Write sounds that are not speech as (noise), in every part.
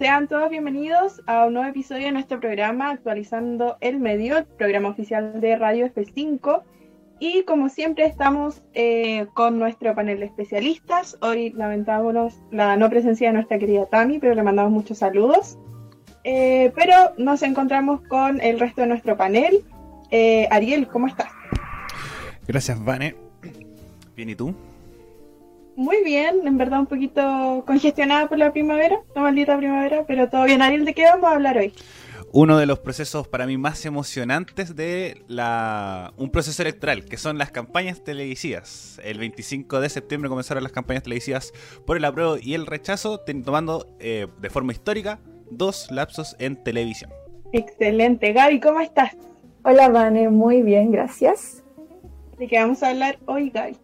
Sean todos bienvenidos a un nuevo episodio de nuestro programa Actualizando el Medio, el programa oficial de Radio F5. Y como siempre estamos eh, con nuestro panel de especialistas. Hoy lamentámonos la no presencia de nuestra querida Tami, pero le mandamos muchos saludos. Eh, pero nos encontramos con el resto de nuestro panel. Eh, Ariel, ¿cómo estás? Gracias, Vane. Bien, ¿y tú? Muy bien, en verdad un poquito congestionada por la primavera, la maldita primavera, pero todo bien. Ariel, ¿de qué vamos a hablar hoy? Uno de los procesos para mí más emocionantes de la un proceso electoral, que son las campañas televisivas. El 25 de septiembre comenzaron las campañas televisivas por el apruebo y el rechazo, tomando eh, de forma histórica dos lapsos en televisión. Excelente. Gaby, ¿cómo estás? Hola, Vane, muy bien, gracias. ¿De qué vamos a hablar hoy, Gaby?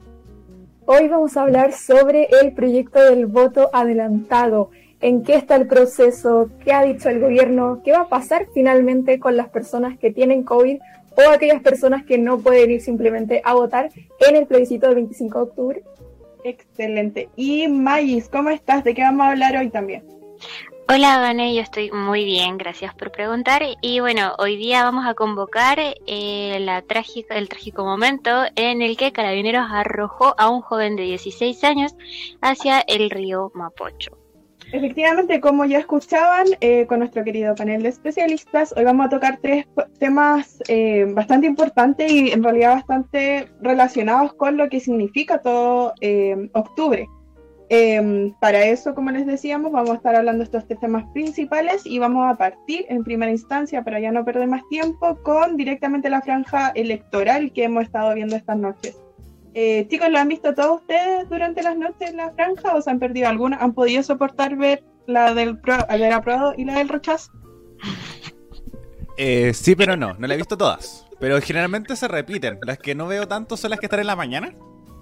Hoy vamos a hablar sobre el proyecto del voto adelantado. ¿En qué está el proceso? ¿Qué ha dicho el gobierno? ¿Qué va a pasar finalmente con las personas que tienen COVID o aquellas personas que no pueden ir simplemente a votar en el plebiscito del 25 de octubre? Excelente. Y Magis, ¿cómo estás? ¿De qué vamos a hablar hoy también? Hola, Vane, yo estoy muy bien, gracias por preguntar. Y bueno, hoy día vamos a convocar eh, el trágico momento en el que Carabineros arrojó a un joven de 16 años hacia el río Mapocho. Efectivamente, como ya escuchaban eh, con nuestro querido panel de especialistas, hoy vamos a tocar tres temas eh, bastante importantes y en realidad bastante relacionados con lo que significa todo octubre. Em, para eso, como les decíamos, vamos a estar hablando de estos tres temas principales y vamos a partir en primera instancia, para ya no perder más tiempo, con directamente la franja electoral que hemos estado viendo estas noches. Eh, chicos, ¿lo han visto todos ustedes durante las noches la franja o se han perdido alguna? ¿Han podido soportar ver la del, pro, aprobado y la del rechazo? Eh, sí, pero no, no la he visto todas. Pero generalmente se repiten. Las que no veo tanto son las que están en la mañana.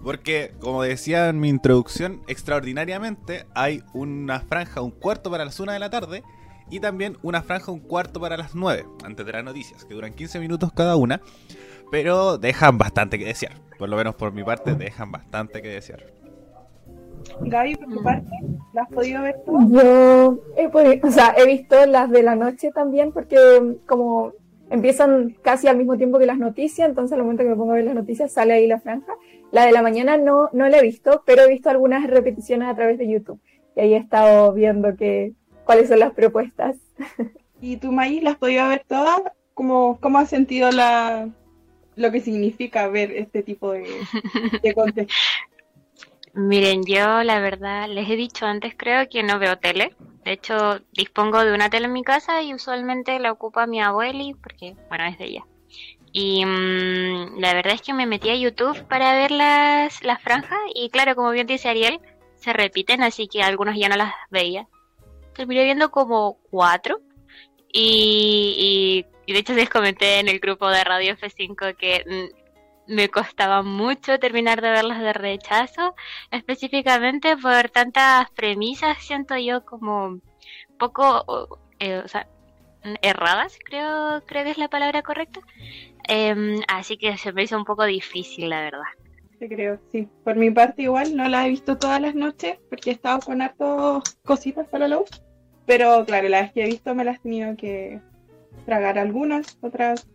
Porque, como decía en mi introducción, extraordinariamente hay una franja un cuarto para las 1 de la tarde y también una franja un cuarto para las 9, antes de las noticias, que duran 15 minutos cada una, pero dejan bastante que desear. Por lo menos por mi parte, dejan bastante que desear. Gaby, por tu parte, ¿la has podido ver tú? Yo he, podido, o sea, he visto las de la noche también, porque como empiezan casi al mismo tiempo que las noticias, entonces al momento que me pongo a ver las noticias sale ahí la franja. La de la mañana no, no la he visto, pero he visto algunas repeticiones a través de YouTube. Y ahí he estado viendo que, cuáles son las propuestas. ¿Y tú, Maíz, las podido ver todas? ¿Cómo, cómo has sentido la, lo que significa ver este tipo de, de contenido? (laughs) Miren, yo la verdad les he dicho antes, creo que no veo tele. De hecho, dispongo de una tele en mi casa y usualmente la ocupa mi abueli porque, bueno, es de ella. Y mmm, la verdad es que me metí a YouTube para ver las, las franjas y claro, como bien dice Ariel, se repiten, así que algunos ya no las veía. Terminé viendo como cuatro y, y, de hecho les comenté en el grupo de Radio F5 que mm, me costaba mucho terminar de verlas de rechazo, específicamente por tantas premisas, siento yo como poco, eh, erradas, creo, creo que es la palabra correcta. Em, así que se me hizo un poco difícil, la verdad. Sí, creo, sí. Por mi parte igual, no la he visto todas las noches porque he estado con hartos cositas para la luz. Pero claro, las que he visto me las he tenido que tragar algunas, otras...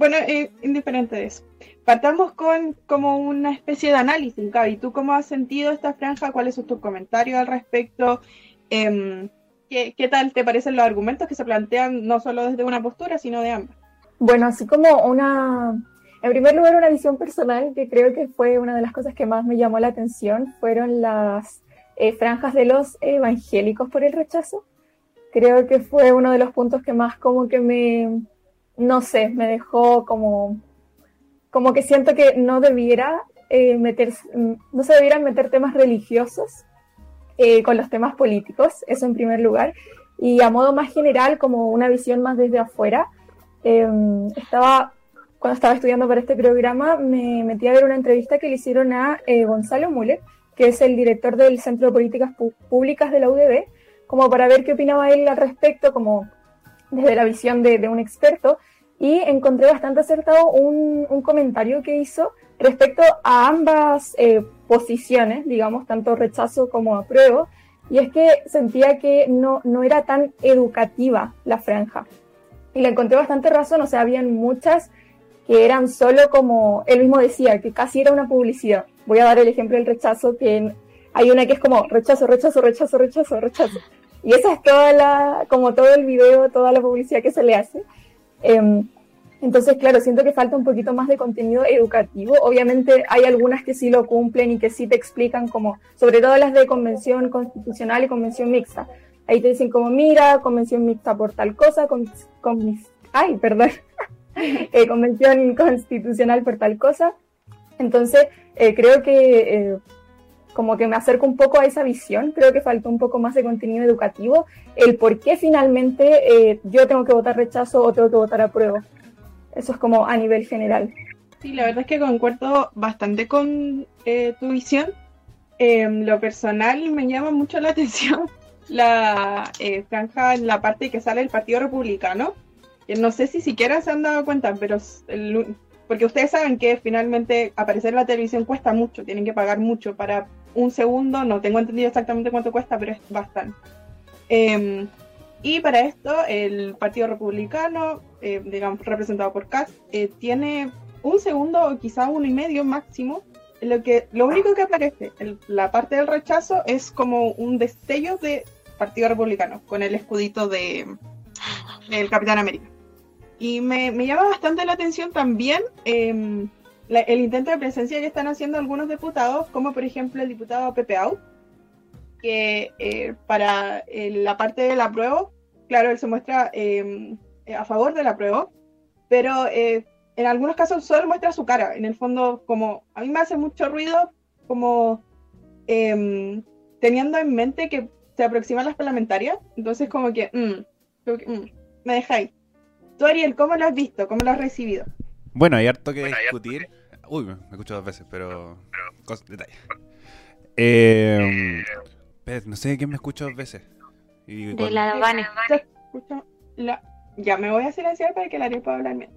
Bueno, eh, indiferente de eso. Partamos con como una especie de análisis, Gaby. ¿Tú cómo has sentido esta franja? ¿Cuáles son tus comentarios al respecto? Eh, ¿qué, ¿Qué tal te parecen los argumentos que se plantean no solo desde una postura, sino de ambas? Bueno, así como una, en primer lugar, una visión personal que creo que fue una de las cosas que más me llamó la atención, fueron las eh, franjas de los evangélicos por el rechazo. Creo que fue uno de los puntos que más como que me, no sé, me dejó como, como que siento que no debiera eh, meter, no se debieran meter temas religiosos eh, con los temas políticos, eso en primer lugar. Y a modo más general, como una visión más desde afuera, Em, estaba, cuando estaba estudiando para este programa, me metí a ver una entrevista que le hicieron a eh, Gonzalo Müller, que es el director del Centro de Políticas Públicas de la UDB, como para ver qué opinaba él al respecto, como desde la visión de, un experto, y encontré bastante acertado un, comentario que hizo respecto a ambas eh, posiciones, digamos, tanto rechazo como apruebo, y es que sentía que no, no era tan educativa la franja. Y le encontré bastante razón, o sea, habían muchas que eran solo como, él mismo decía, que casi era una publicidad. Voy a dar el ejemplo del rechazo, que hay una que es como rechazo, rechazo, rechazo, rechazo, rechazo. Y esa es toda la, como todo el video, toda la publicidad que se le hace. Em, entonces, claro, siento que falta un poquito más de contenido educativo. Obviamente hay algunas que sí lo cumplen y que sí te explican como, sobre todo las de convención constitucional y convención mixta. Ahí te dicen como, mira, convención mixta por tal cosa, con, con ay, perdón, (laughs) eh, convención constitucional por tal cosa. Entonces, eh, creo que eh, como que me acerco un poco a esa visión, creo que falta un poco más de contenido educativo, el por qué finalmente yo tengo que votar rechazo o tengo que votar apruebo. Eso es como a nivel general. Sí, la verdad es que concuerdo bastante con eh, tu visión. En lo personal me llama mucho la (laughs) atención la eh, franja en la parte que sale el Partido Republicano. No sé si siquiera se han dado cuenta, pero porque ustedes saben que finalmente aparecer en la televisión cuesta mucho, tienen que pagar mucho para un segundo, no tengo entendido exactamente cuánto cuesta, pero es bastante. Em, y para esto, el Partido Republicano, eh, digamos, representado por Katz, eh, tiene un segundo o quizá uno y medio máximo. Lo que lo único que aparece la parte del rechazo es como un destello de Partido Republicano con el escudito de el Capitán América. Y me, llama bastante la atención también em, el intento de presencia que están haciendo algunos diputados, como por ejemplo el diputado Pepe Au, que eh, para eh, la parte del apruebo, claro, él se muestra em, a favor del apruebo, pero eh, en algunos casos solo muestra su cara. En el fondo, como a mí me hace mucho ruido, como em, teniendo en mente que se aproximan las parlamentarias, entonces como que, mm, mm, me ahí. Tú, Ariel, ¿cómo lo has visto? ¿Cómo lo has recibido? Bueno, hay harto que discutir. Uy, me escucho dos veces, pero... Detalle. Eh, no sé de quién me escucho dos veces. de la Vane. Ya, me voy a silenciar para que la pueda hablar bien.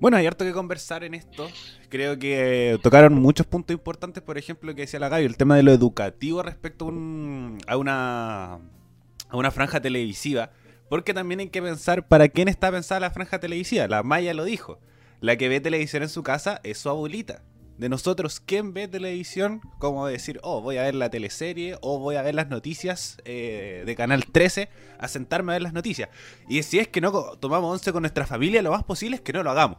Bueno, hay harto que conversar en esto. Creo que tocaron muchos puntos importantes, por ejemplo, que decía la Gaby, el tema de lo educativo respecto a, a, una, a una franja televisiva. Porque también hay que pensar para quién está pensada la franja televisiva. La Maya lo dijo. La que ve televisión en su casa es su abuelita de nosotros quién ve televisión como decir, oh, voy a ver la teleserie o voy a ver las noticias eh, de Canal 13, a sentarme a ver las noticias. Y si es que no tomamos once con nuestra familia, lo más posible es que no lo hagamos.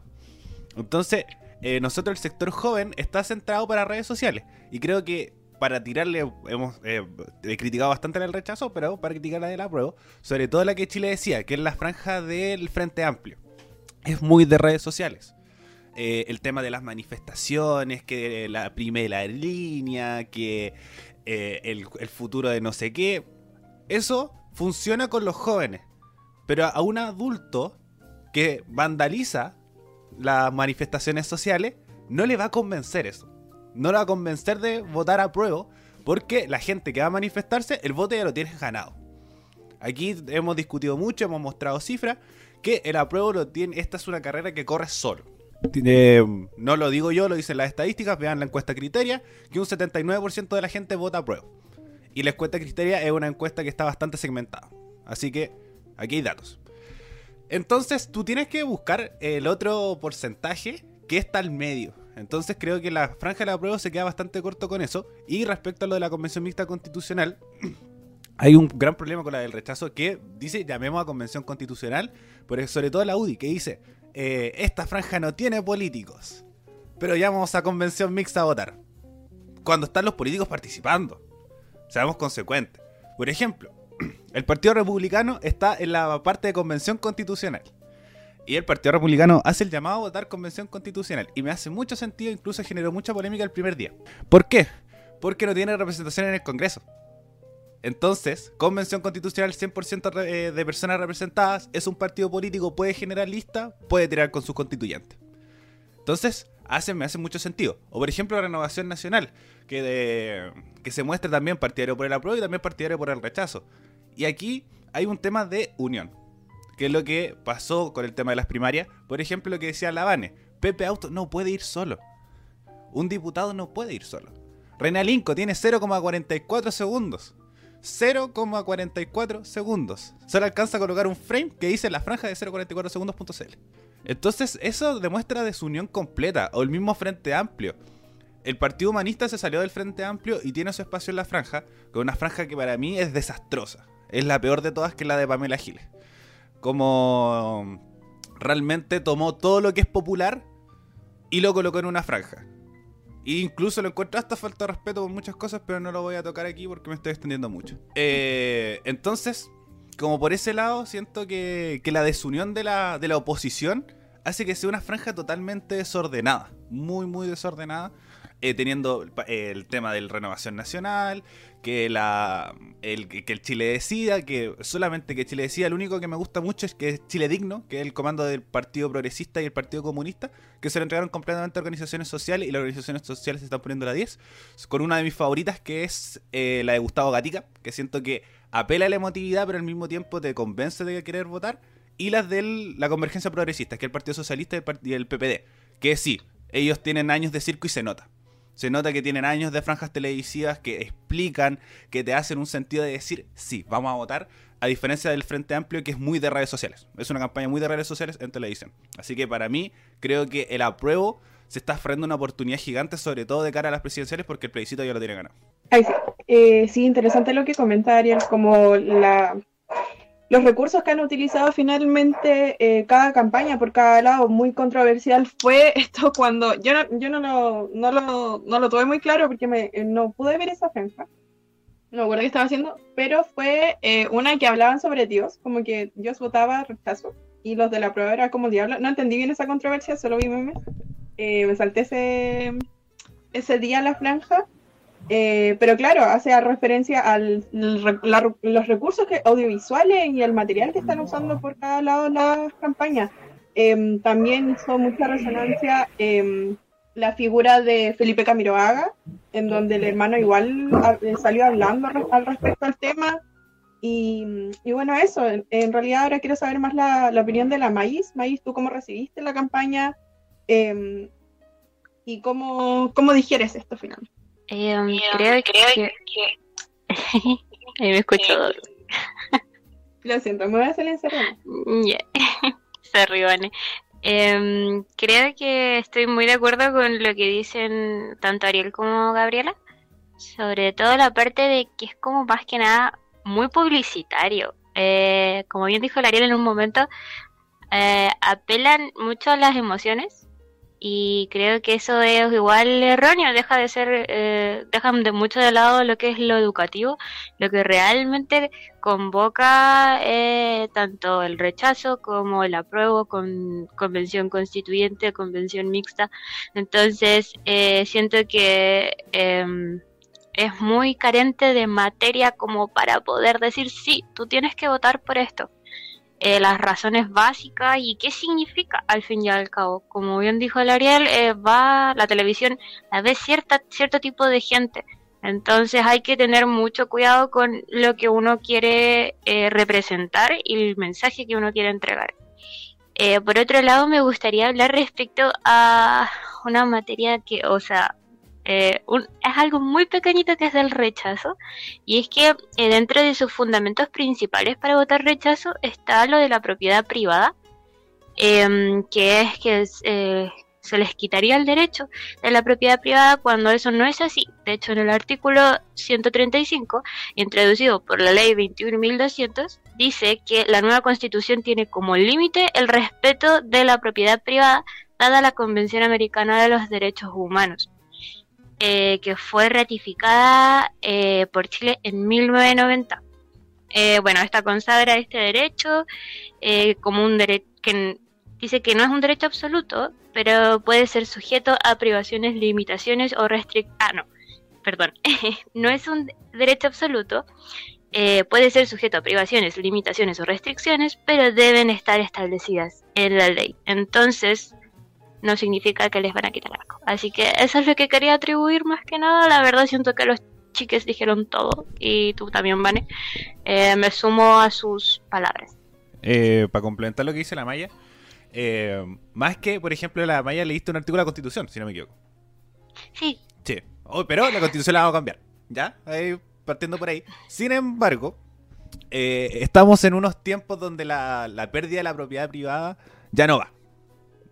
Entonces, eh, nosotros el sector joven está centrado para redes sociales. Y creo que para tirarle, hemos eh, criticado bastante el rechazo, pero para criticar la de la prueba, sobre todo la que Chile decía, que es la franja del Frente Amplio. Es muy de redes sociales. Eh, el tema de las manifestaciones, que la primera línea, que eh, el, futuro de no sé qué. Eso funciona con los jóvenes. Pero a un adulto que vandaliza las manifestaciones sociales, no le va a convencer eso. No le va a convencer de votar a prueba, porque la gente que va a manifestarse, el voto ya lo tienes ganado. Aquí hemos discutido mucho, hemos mostrado cifras, que el apruebo lo tiene, esta es una carrera que corre solo no lo digo yo, lo dicen las estadísticas, vean la encuesta Criteria, que un 79% de la gente vota a prueba. Y la encuesta Criteria es una encuesta que está bastante segmentada. Así que aquí hay datos. Entonces tú tienes que buscar el otro porcentaje que está al medio. Entonces creo que la franja de la prueba se queda bastante corto con eso. Y respecto a lo de la Convención Mixta Constitucional, (clears throat) hay un gran problema con la del rechazo que dice llamemos a Convención Constitucional, pero sobre todo la UDI, que dice eh, esta franja no tiene políticos, pero ya vamos a convención mixta a votar. Cuando están los políticos participando. Seamos consecuentes. Por ejemplo, (clears throat) el Partido Republicano está en la parte de convención constitucional. Y el Partido Republicano hace el llamado a votar convención constitucional. Y me hace mucho sentido, incluso generó mucha polémica el primer día. ¿Por qué? Porque no tiene representación en el Congreso. Entonces, convención constitucional 100% eh, de personas representadas, es un partido político, puede generar lista, puede tirar con sus constituyentes. Entonces, hace, me hace mucho sentido. O por ejemplo, renovación nacional, que, que se muestra también partidario por el apruebo y también partidario por el rechazo. Y aquí hay un tema de unión, que es lo que pasó con el tema de las primarias. Por ejemplo, lo que decía Lavane, Pepe Auto no puede ir solo. Un diputado no puede ir solo. Renalinco tiene 0,44 segundos. 0,44 segundos. Solo alcanza a colocar un frame que dice la franja de 0,44 segundos.cl. Entonces, eso demuestra desunión completa, o el mismo Frente Amplio. El Partido Humanista se salió del Frente Amplio y tiene su espacio en la franja, con una franja que para mí es desastrosa. Es la peor de todas, que la de Pamela Giles. Como realmente tomó todo lo que es popular y lo colocó en una franja. E incluso lo encuentro hasta falta de respeto por muchas cosas, pero no lo voy a tocar aquí porque me estoy extendiendo mucho. Eh, entonces, como por ese lado, siento que, que la desunión de la, de la oposición hace que sea una franja totalmente desordenada. Muy, muy desordenada. Eh, teniendo el tema de la renovación nacional, que, la, el, que el Chile decida, que solamente que Chile decida, lo único que me gusta mucho es que es Chile Digno, que es el comando del Partido Progresista y el Partido Comunista, que se lo entregaron completamente a organizaciones sociales y las organizaciones sociales se están poniendo la 10, con una de mis favoritas que es eh, la de Gustavo Gatica, que siento que apela a la emotividad pero al mismo tiempo te convence de querer votar, y las de la Convergencia Progresista, que es el Partido Socialista y el PPD, que sí, ellos tienen años de circo y se nota. Se nota que tienen años de franjas televisivas que explican, que te hacen un sentido de decir, sí, vamos a votar, a diferencia del Frente Amplio que es muy de redes sociales. Es una campaña muy de redes sociales en televisión. Así que para mí, creo que el apruebo se está ofreciendo una oportunidad gigante, sobre todo de cara a las presidenciales, porque el plebiscito ya lo tiene ganado. sí. Eh, sí, interesante lo que comenta como la, los recursos que han utilizado finalmente eh, cada campaña por cada lado, muy controversial, fue (laughs) esto cuando yo no, yo no, lo, no, lo, no lo tuve muy claro porque me, eh, no pude ver esa franja, no me acuerdo qué estaba haciendo, pero fue eh, una que hablaban sobre Dios, como que Dios votaba rechazo y los de la prueba era como diablo. No entendí bien esa controversia, solo vi memes. me salté ese, ese día la franja eh, pero claro, hace referencia a los recursos que, audiovisuales y el material que están usando por cada lado de las campañas. Em, también hizo mucha resonancia em, la figura de Felipe Camiroaga, en donde el hermano igual eh, salió hablando al respecto al tema. Y, bueno, eso, en, realidad ahora quiero saber más la, opinión de la Maíz. Maíz, ¿tú cómo recibiste la campaña? Em, ¿Y cómo, cómo digieres esto finalmente? Em, creo, que... (laughs) Ahí me escucho Lo siento, me voy a salir en Yeah. Em, creo que estoy muy de acuerdo con lo que dicen tanto Ariel como Gabriela. Sobre todo la parte de que es como más que nada muy publicitario. Eh, como bien dijo Ariel en un momento, eh, apelan mucho a las emociones y creo que eso es igual erróneo, deja de ser, eh, dejan de mucho de lado lo que es lo educativo, lo que realmente convoca eh, tanto el rechazo como el apruebo con convención constituyente, convención mixta. Entonces, eh, siento que em, es muy carente de materia como para poder decir, sí, tú tienes que votar por esto. Eh, las razones básicas y qué significa al fin y al cabo. Como bien dijo el eh, va la televisión, la ve cierta, cierto tipo de gente. Entonces hay que tener mucho cuidado con lo que uno quiere eh, representar y el mensaje que uno quiere entregar. por otro lado, me gustaría hablar respecto a una materia que, o sea, eh, es algo muy pequeñito que es del rechazo, y es que eh, dentro de sus fundamentos principales para votar rechazo está lo de la propiedad privada, em, que es que eh, se les quitaría el derecho de la propiedad privada cuando eso no es así. De hecho, en el artículo 135, introducido por la ley 21.200, dice que la nueva constitución tiene como límite el respeto de la propiedad privada dada la Convención Americana de los Derechos Humanos. Eh, que fue ratificada eh, por Chile en 1990. Eh, bueno, esta consagra este derecho como un derecho que dice que no es un derecho absoluto, pero puede ser sujeto a privaciones, limitaciones o restricciones. Ah, no, perdón, (laughs) no es un derecho absoluto, puede ser sujeto a privaciones, limitaciones o restricciones, pero deben estar establecidas en la ley. Entonces, no significa que les van a quitar algo. Así que eso es lo que quería atribuir más que nada. La verdad siento que los chiques dijeron todo y tú también, Vane. Eh, me sumo a sus palabras. Eh, para complementar lo que dice la Maya, eh, más que, por ejemplo, la Maya leíste un artículo de la Constitución, si no me equivoco. Sí. Sí. Oh, pero la Constitución la vamos a cambiar. ¿Ya? partiendo por ahí. Sin embargo, eh, estamos en unos tiempos donde la, la, pérdida de la propiedad privada ya no va.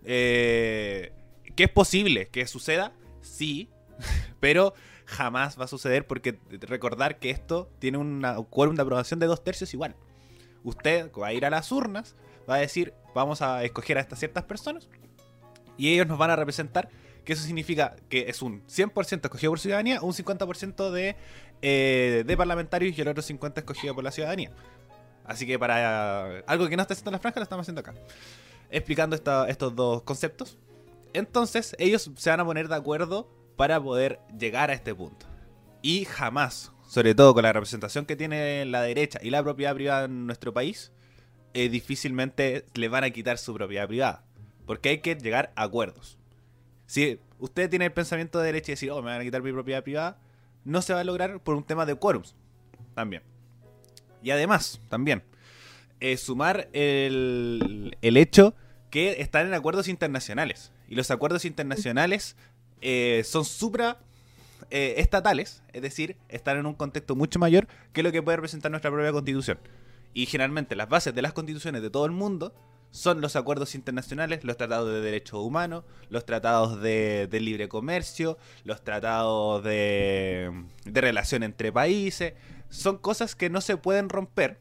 Eh, ¿Que es posible que suceda? Sí, (laughs) pero jamás va a suceder porque recordar que esto tiene un quórum de aprobación de dos tercios igual. Usted va a ir a las urnas, va a decir, vamos a escoger a estas ciertas personas y ellos nos van a representar que eso significa que es un 100% escogido por ciudadanía, un 50% de, eh, de parlamentarios y el otro 50% escogido por la ciudadanía. Así que para algo que no está haciendo la franja, lo estamos haciendo acá. Explicando estos dos conceptos. Entonces, ellos se van a poner de acuerdo para poder llegar a este punto. Y jamás, sobre todo con la representación que tiene la derecha y la propiedad privada en nuestro país, eh, difícilmente le van a quitar su propiedad privada. Porque hay que llegar a acuerdos. Si usted tiene el pensamiento de derecha y decir, oh, me van a quitar mi propiedad privada, no se va a lograr por un tema de quórums. También. Y además, también, eh, sumar el, el hecho que están en acuerdos internacionales. Y los acuerdos internacionales eh, son supra eh, estatales, es decir, están en un contexto mucho mayor que lo que puede representar nuestra propia constitución. Y generalmente las bases de las constituciones de todo el mundo son los acuerdos internacionales, los tratados de derechos humanos, los tratados de, libre comercio, los tratados de, de relación entre países. Son cosas que no se pueden romper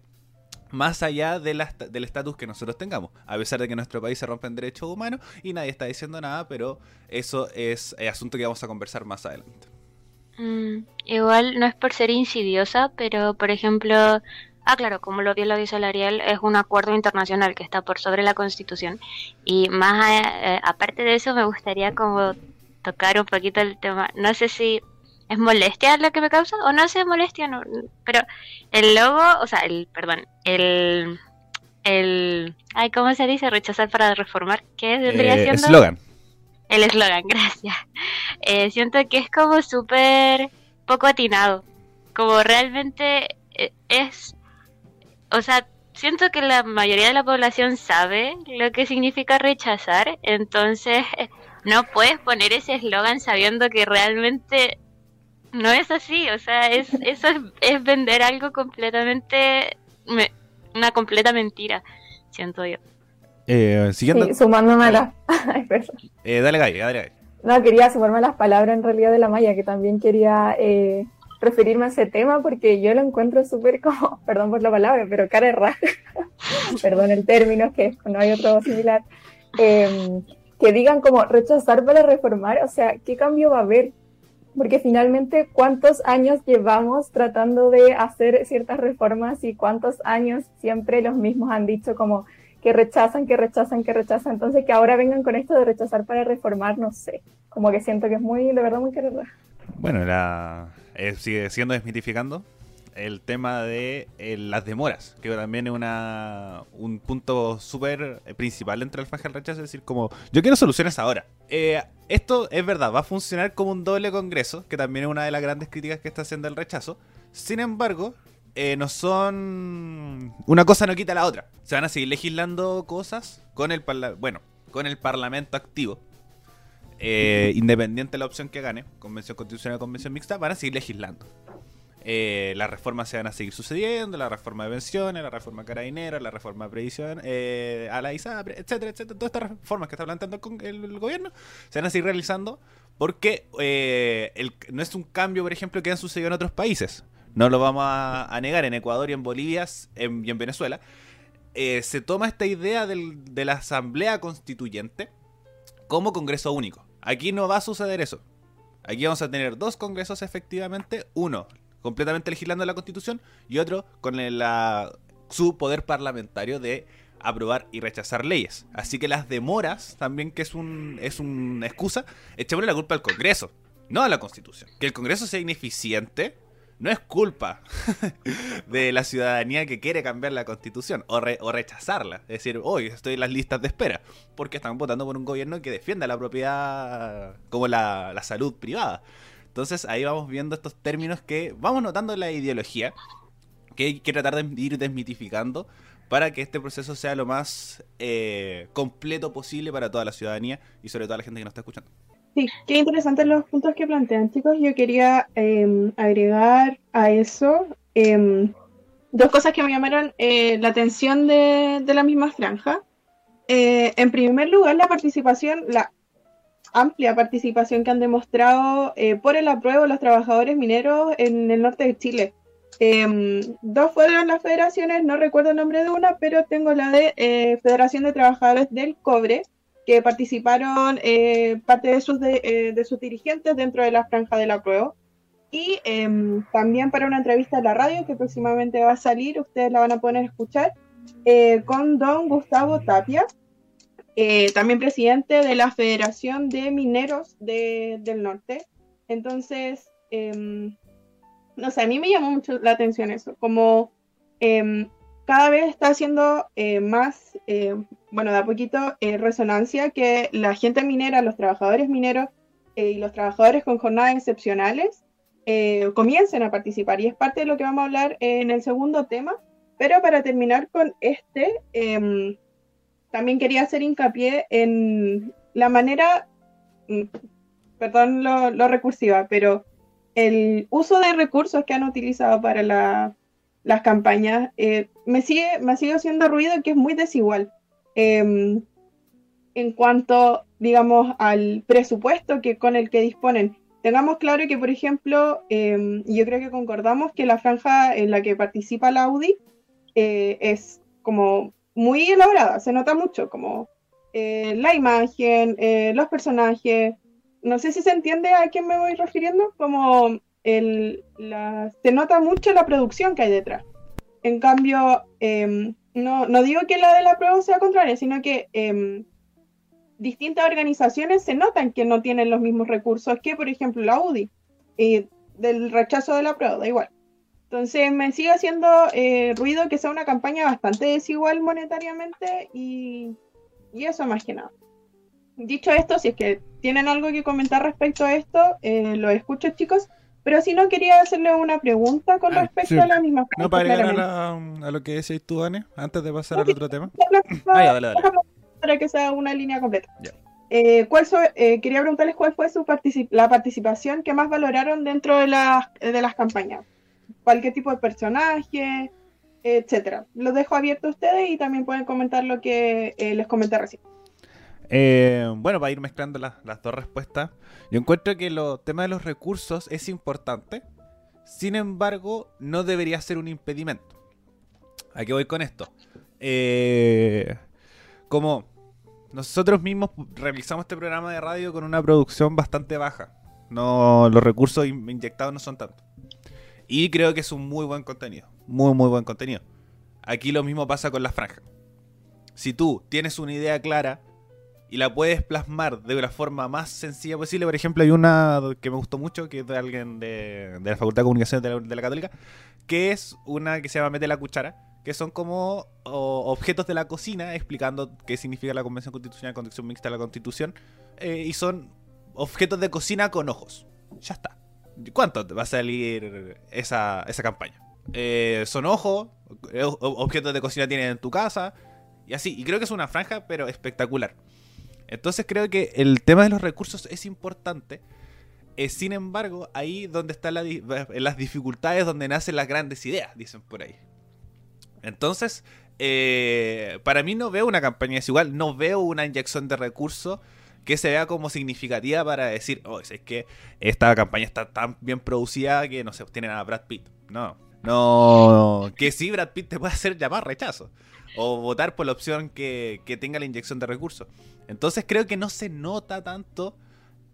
más allá de del estatus que nosotros tengamos. A pesar de que en nuestro país se rompen derechos humanos y nadie está diciendo nada, pero eso es asunto que vamos a conversar más adelante. Mm, igual no es por ser insidiosa, pero por ejemplo, ah claro, como lo vio la salarial, es un acuerdo internacional que está por sobre la Constitución. Y más eh, aparte de eso, me gustaría como tocar un poquito el tema, no sé si ¿Es molestia lo que me causa? ¿O no sé molestia? No, pero el logo, o sea, el, perdón, el, el, ay, ¿cómo se dice? Rechazar para reformar. ¿Qué vendría eh, siendo? Eslogan. El eslogan, (laughs) gracias. Eh, siento que es como súper poco atinado. Como realmente eh, es, o sea, siento que la mayoría de la población sabe lo que significa rechazar, entonces no puedes poner ese eslogan sabiendo que realmente no es así, o sea, es, (laughs) eso es, vender algo completamente, una completa mentira, siento yo. Eh, siguiendo. sumándome a la... (laughs) eh, dale, Gay, dale, Gay. No, quería sumarme a las palabras en realidad de la Maya, que también quería eh, referirme a ese tema porque yo lo encuentro súper como, (laughs) perdón por la palabra, pero cara de perdón el término, que no hay otro similar, em, que digan como rechazar para reformar, o sea, ¿qué cambio va a haber? Porque finalmente cuántos años llevamos tratando de hacer ciertas reformas y cuántos años siempre los mismos han dicho como que rechazan, que rechazan, que rechazan. Entonces que ahora vengan con esto de rechazar para reformar, no sé. Como que siento que es muy, de verdad, muy querida. Bueno, la, eh, sigue siendo desmitificando el tema de eh, las demoras, que también es una, un punto súper principal entre el faja y el rechazo, es decir, como yo quiero soluciones ahora. Eh, esto es verdad, va a funcionar como un doble congreso, que también es una de las grandes críticas que está haciendo el rechazo. Sin embargo, eh, no son... Una cosa no quita la otra. Se van a seguir legislando cosas con el, bueno, con el Parlamento activo. independiente de la opción que gane, convención constitucional o convención mixta, van a seguir legislando. Eh, las reformas se van a seguir sucediendo, la reforma de pensiones, la reforma carabinera, la reforma de previsión, eh, a la ISAPRE, etcétera, etcétera. Todas estas reformas que está planteando el, gobierno se van a seguir realizando porque eh, no es un cambio, por ejemplo, que han sucedido en otros países. No lo vamos a, negar en Ecuador y en Bolivia y en Venezuela. Eh, se toma esta idea de la asamblea constituyente como congreso único. Aquí no va a suceder eso. Aquí vamos a tener dos congresos efectivamente. Uno, completamente legislando la constitución, y otro con su poder parlamentario de aprobar y rechazar leyes. Así que las demoras, también que es un es una excusa, echémosle la culpa al Congreso, no a la Constitución. Que el Congreso sea ineficiente no es culpa (laughs) de la ciudadanía que quiere cambiar la Constitución o, o rechazarla. Es decir, hoy estoy en las listas de espera porque están votando por un gobierno que defienda la propiedad como la, la salud privada. Entonces ahí vamos viendo estos términos que vamos notando la ideología, que hay que tratar de ir desmitificando para que este proceso sea lo más eh, completo posible para toda la ciudadanía y sobre todo la gente que nos está escuchando. Sí, qué interesantes los puntos que plantean, chicos. Yo quería em, agregar a eso em, dos cosas que me llamaron eh, la atención de, de, la misma franja. Eh, en primer lugar, la participación, la amplia participación que han demostrado eh, por el apruebo los trabajadores mineros en el norte de Chile. Em, dos fueron las federaciones, no recuerdo el nombre de una, pero tengo la de Federación de Trabajadores del Cobre, que participaron eh, parte de sus, eh, de, sus dirigentes dentro de la franja de la prueba. Y em, también para una entrevista a la radio que próximamente va a salir, ustedes la van a poder escuchar, eh, con don Gustavo Tapia, también presidente de la Federación de Mineros de, del Norte. Entonces, em, no sé, a mí me llamó mucho la atención eso, como em, cada vez está haciendo más bueno, da poquito eh, resonancia que la gente minera, los trabajadores mineros eh, y los trabajadores con jornadas excepcionales eh, comiencen a participar. Y es parte de lo que vamos a hablar en el segundo tema. Pero para terminar con este, em, también quería hacer hincapié en la manera, mm, perdón lo, recursiva, pero el uso de recursos que han utilizado para las campañas me sigue me sigue haciendo ruido que es muy desigual Em, en cuanto, digamos, al presupuesto que, con el que disponen. Tengamos claro que, por ejemplo, eh, yo creo que concordamos que la franja en la que participa la Audi eh, es como muy elaborada, se nota mucho, como eh, la imagen, eh, los personajes. No sé si se entiende a quién me voy refiriendo, como el, la, se nota mucho la producción que hay detrás. En cambio, em, no, no digo que la de la prueba sea contraria, sino que em, distintas organizaciones se notan que no tienen los mismos recursos que, por ejemplo, la UDI, y del rechazo de la prueba, da igual. Entonces me sigue haciendo eh, ruido que sea una campaña bastante desigual monetariamente y, y, eso más que nada. Dicho esto, si es que tienen algo que comentar respecto a esto, eh, lo escucho chicos. Pero si no, quería hacerle una pregunta con ah, respecto a la misma No, para agregar a, lo que decís tú, Anne, antes de pasar al otro tema. Ah, para que sea una línea completa. Eh, ¿cuál eh, quería preguntarles cuál fue su la participación que más valoraron dentro de las, de las campañas. Cualquier tipo de personaje, etcétera. Los dejo abierto a ustedes y también pueden comentar lo que eh, les comenté recién. Eh, bueno, para ir mezclando las, dos respuestas, yo encuentro que el tema de los recursos es importante, sin embargo, no debería ser un impedimento. ¿A qué voy con esto? Eh, como nosotros mismos realizamos este programa de radio con una producción bastante baja, no los recursos inyectados no son tantos. Y creo que es un muy buen contenido, muy muy buen contenido. Aquí lo mismo pasa con la franja. Si tú tienes una idea clara, y la puedes plasmar de la forma más sencilla posible. Por ejemplo, hay una que me gustó mucho, que es de alguien de, la Facultad de Comunicación de la, Católica, que es una que se llama Mete la Cuchara, que son como objetos de la cocina explicando qué significa la Convención Constitucional, Constitución Mixta de la Constitución, eh, y son objetos de cocina con ojos. Ya está. ¿Cuánto va a salir esa, esa campaña? Eh, son ojos, eh, objetos de cocina tienen en tu casa, y así. Y creo que es una franja, pero espectacular. Entonces creo que el tema de los recursos es importante. Eh, sin embargo, ahí donde están las dificultades donde nacen las grandes ideas, dicen por ahí. Entonces, para mí no veo una campaña desigual, no veo una inyección de recursos que se vea como significativa para decir, oh, es que esta campaña está tan bien producida que no se obtiene a Brad Pitt. No, no, que sí Brad Pitt te puede hacer llamar rechazo o votar por la opción que, tenga la inyección de recursos. Entonces creo que no se nota tanto,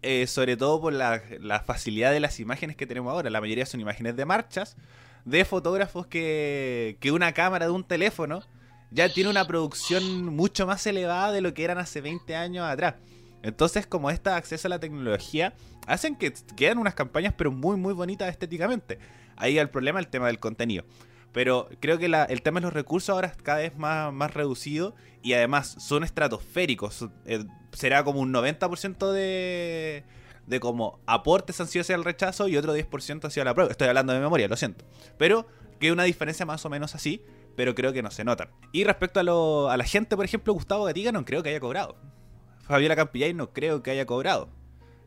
eh, sobre todo por la, facilidad de las imágenes que tenemos ahora. La mayoría son imágenes de marchas, de fotógrafos que, que una cámara de un teléfono ya tiene una producción mucho más elevada de lo que eran hace 20 años atrás. Entonces, como este acceso a la tecnología, hacen que queden unas campañas, pero muy, muy bonitas estéticamente. Ahí el problema el tema del contenido. Pero creo que el tema de los recursos ahora es cada vez más, más reducido y además son estratosféricos. Eh, será como un 90% de, de como aportes han sido hacia el rechazo y otro 10% hacia la prueba. Estoy hablando de memoria, lo siento. Pero que una diferencia más o menos así, pero creo que no se nota. Y respecto a, lo, a la gente, por ejemplo, Gustavo Gatiga no creo que haya cobrado. Fabiola Campillay no creo que haya cobrado.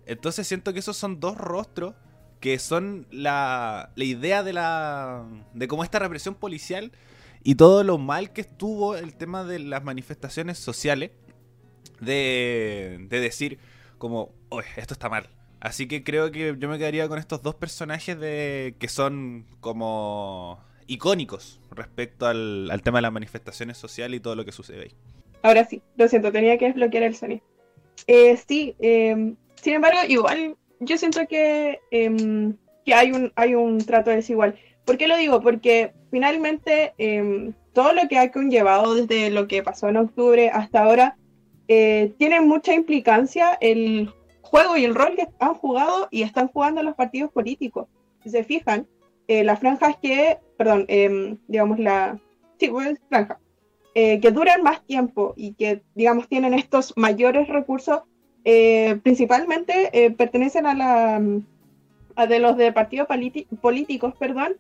Entonces siento que esos son dos rostros que son la, la idea de la de cómo esta represión policial y todo lo mal que estuvo el tema de las manifestaciones sociales de, de decir como, esto está mal. Así que creo que yo me quedaría con estos dos personajes de que son como icónicos respecto al, al tema de las manifestaciones sociales y todo lo que sucede ahí. Ahora sí, lo siento, tenía que desbloquear el sonido. Eh, sí, eh, sin embargo, igual yo siento que, eh, que hay, un, hay un trato desigual. ¿Por qué lo digo? Porque finalmente em, todo lo que ha conllevado desde lo que pasó en octubre hasta ahora eh, tiene mucha implicancia el juego y el rol que han jugado y están jugando los partidos políticos. Si se fijan, eh, las franjas que, perdón, em, digamos la, sí, pues franja, eh, que duran más tiempo y que, digamos, tienen estos mayores recursos, eh, principalmente eh, pertenecen a la a de los de partidos políticos, perdón,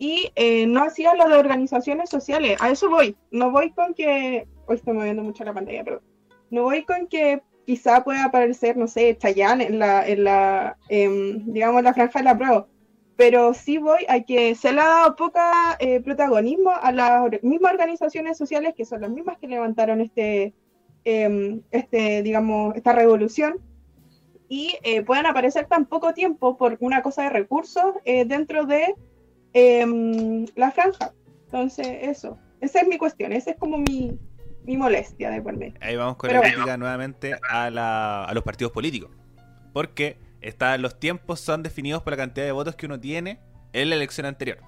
y eh, no hacían lo de organizaciones sociales. A eso voy. No voy con que. Hoy estoy moviendo mucho la pantalla, pero. No voy con que quizá pueda aparecer, no sé, Chayanne en la, en la em, digamos, la franja de la prueba. Pero sí voy a que se le ha dado poca eh, protagonismo a las mismas organizaciones sociales que son las mismas que levantaron este, em, este digamos, esta revolución y eh, puedan aparecer tan poco tiempo por una cosa de recursos eh, dentro de eh, la franja. Entonces, eso. Esa es mi cuestión, esa es como mi, mi molestia de por medio. Ahí vamos con Pero la bueno. crítica nuevamente a, la- a los partidos políticos. Porque está, los tiempos son definidos por la cantidad de votos que uno tiene en la elección anterior.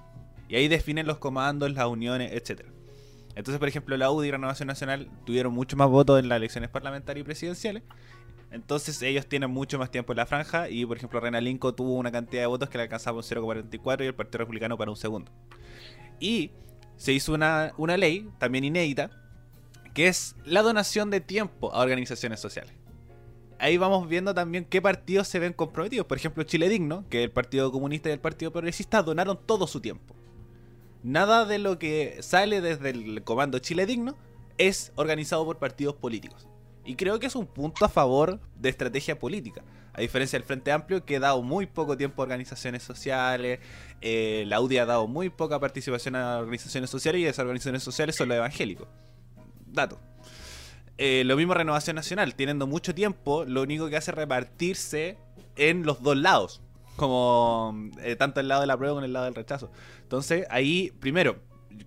Y ahí definen los comandos, las uniones, etcétera. Entonces, por ejemplo, la UDI y Renovación Nacional tuvieron mucho más votos en las elecciones parlamentarias y presidenciales. Entonces ellos tienen mucho más tiempo en la franja y, por ejemplo, Reina Linco tuvo una cantidad de votos que le alcanzaba un 0,44 y el Partido Republicano para un segundo. Y se hizo una, una ley, también inédita, que es la donación de tiempo a organizaciones sociales. Ahí vamos viendo también qué partidos se ven comprometidos. Por ejemplo, Chile Digno, que el Partido Comunista y el Partido Progresista donaron todo su tiempo. Nada de lo que sale desde el comando Chile Digno es organizado por partidos políticos. Y creo que es un punto a favor de estrategia política. A diferencia del Frente Amplio, que ha dado muy poco tiempo a organizaciones sociales, eh, la UDI ha dado muy poca participación a organizaciones sociales y esas organizaciones sociales son los evangélicos. Dato. Eh, lo mismo Renovación Nacional, teniendo mucho tiempo, lo único que hace es repartirse en los dos lados. Como eh, tanto el lado de la prueba como el lado del rechazo. Entonces, ahí, primero,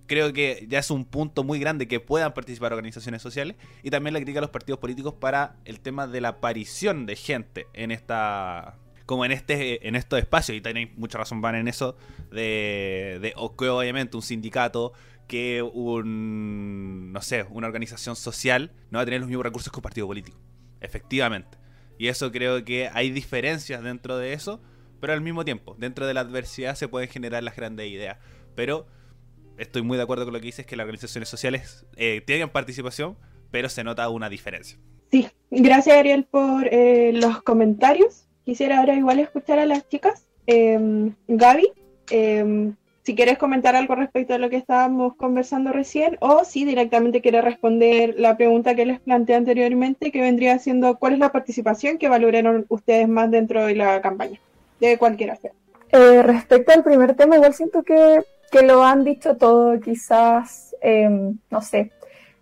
creo que ya es un punto muy grande que puedan participar organizaciones sociales. Y también la crítica a los partidos políticos para el tema de la aparición de gente en esta. Como en este en estos espacios, y tenéis mucha razón, van en eso, de, de obviamente un sindicato que un, no sé, una organización social no va a tener los mismos recursos que un partido político. Efectivamente. Y eso creo que hay diferencias dentro de eso, pero al mismo tiempo, dentro de la adversidad se pueden generar las grandes ideas. Pero estoy muy de acuerdo con lo que dices, que las organizaciones sociales eh, tienen participación, pero se nota una diferencia. Sí, gracias Ariel por eh, los comentarios. Quisiera ahora igual escuchar a las chicas. Eh, Gaby, eh, si quieres comentar algo respecto a lo que estábamos conversando recién, o si directamente quieres responder la pregunta que les planteé anteriormente, que vendría siendo cuál es la participación que valoraron ustedes más dentro de la campaña, de cualquiera sea. Eh, respecto al primer tema, igual siento que, que lo han dicho todo, quizás, eh, no sé,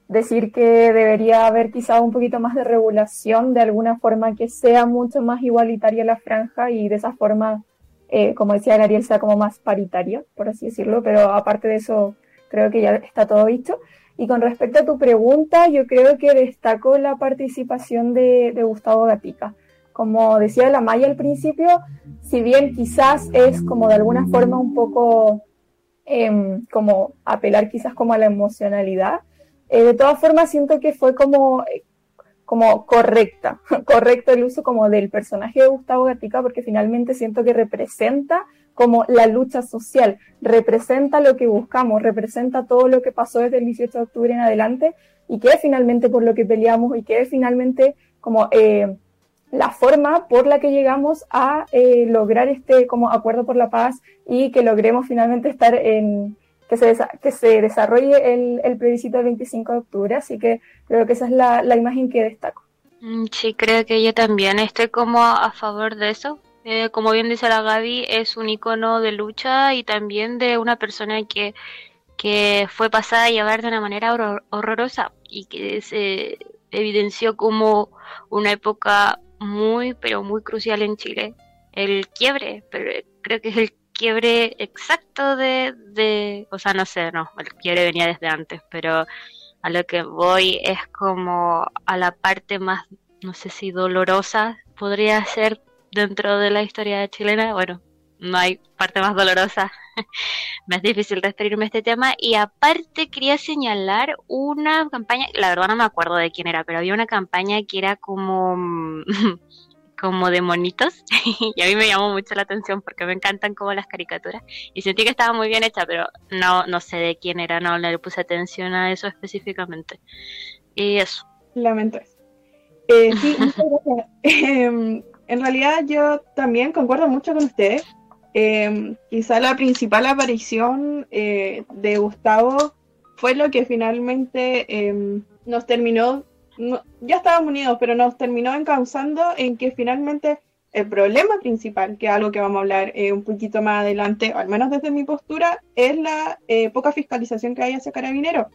decir que debería haber quizás un poquito más de regulación de alguna forma que sea mucho más igualitaria la franja y de esa forma, eh, como decía Ariel, sea como más paritaria, por así decirlo, pero aparte de eso, creo que ya está todo dicho. Y con respecto a tu pregunta, yo creo que destaco la participación de, de Gustavo Gatica. Como decía la Maya al principio, si bien quizás es como de alguna forma un poco eh, como apelar quizás como a la emocionalidad, eh, de todas formas siento que fue como, eh, como correcta, (laughs) correcto el uso como del personaje de Gustavo Gatica porque finalmente siento que representa como la lucha social, representa lo que buscamos, representa todo lo que pasó desde el 18 de octubre en adelante y que es finalmente por lo que peleamos y que es finalmente como eh, la forma por la que llegamos a eh, lograr este como acuerdo por la paz y que logremos finalmente estar en que se, que se desarrolle el, el plebiscito del 25 de octubre. Así que creo que esa es la, la imagen que destaco. Mm, sí, creo que yo también estoy como a favor de eso. Eh, como bien dice la Gaby, es un icono de lucha y también de una persona que, que fue pasada a llevar de una manera horrorosa y que se evidenció como una época muy, pero muy crucial en Chile. El quiebre, pero creo que es el quiebre exacto de, de, o sea, no sé, no, el quiebre venía desde antes, pero a lo que voy es como a la parte más, no sé si dolorosa podría ser dentro de la historia chilena. Bueno, no hay parte más dolorosa, (laughs) más difícil referirme a este tema. Y aparte quería señalar una campaña, la verdad no me acuerdo de quién era, pero había una campaña que era como (laughs) como de monitos (laughs) y a mí me llamó mucho la atención porque me encantan como las caricaturas y sentí que estaba muy bien hecha pero no no sé de quién era no le puse atención a eso específicamente. Y eso. Lamento. Eso eh, sí (laughs) em, en realidad yo también concuerdo mucho con ustedes. Em, quizá la principal aparición eh, de Gustavo fue lo que finalmente em, nos terminó ya estábamos unidos, pero nos terminó encauzando en que finalmente el problema principal, que es algo que vamos a hablar eh, un poquito más adelante, al menos desde mi postura, es la eh, poca fiscalización que hay hacia carabineros.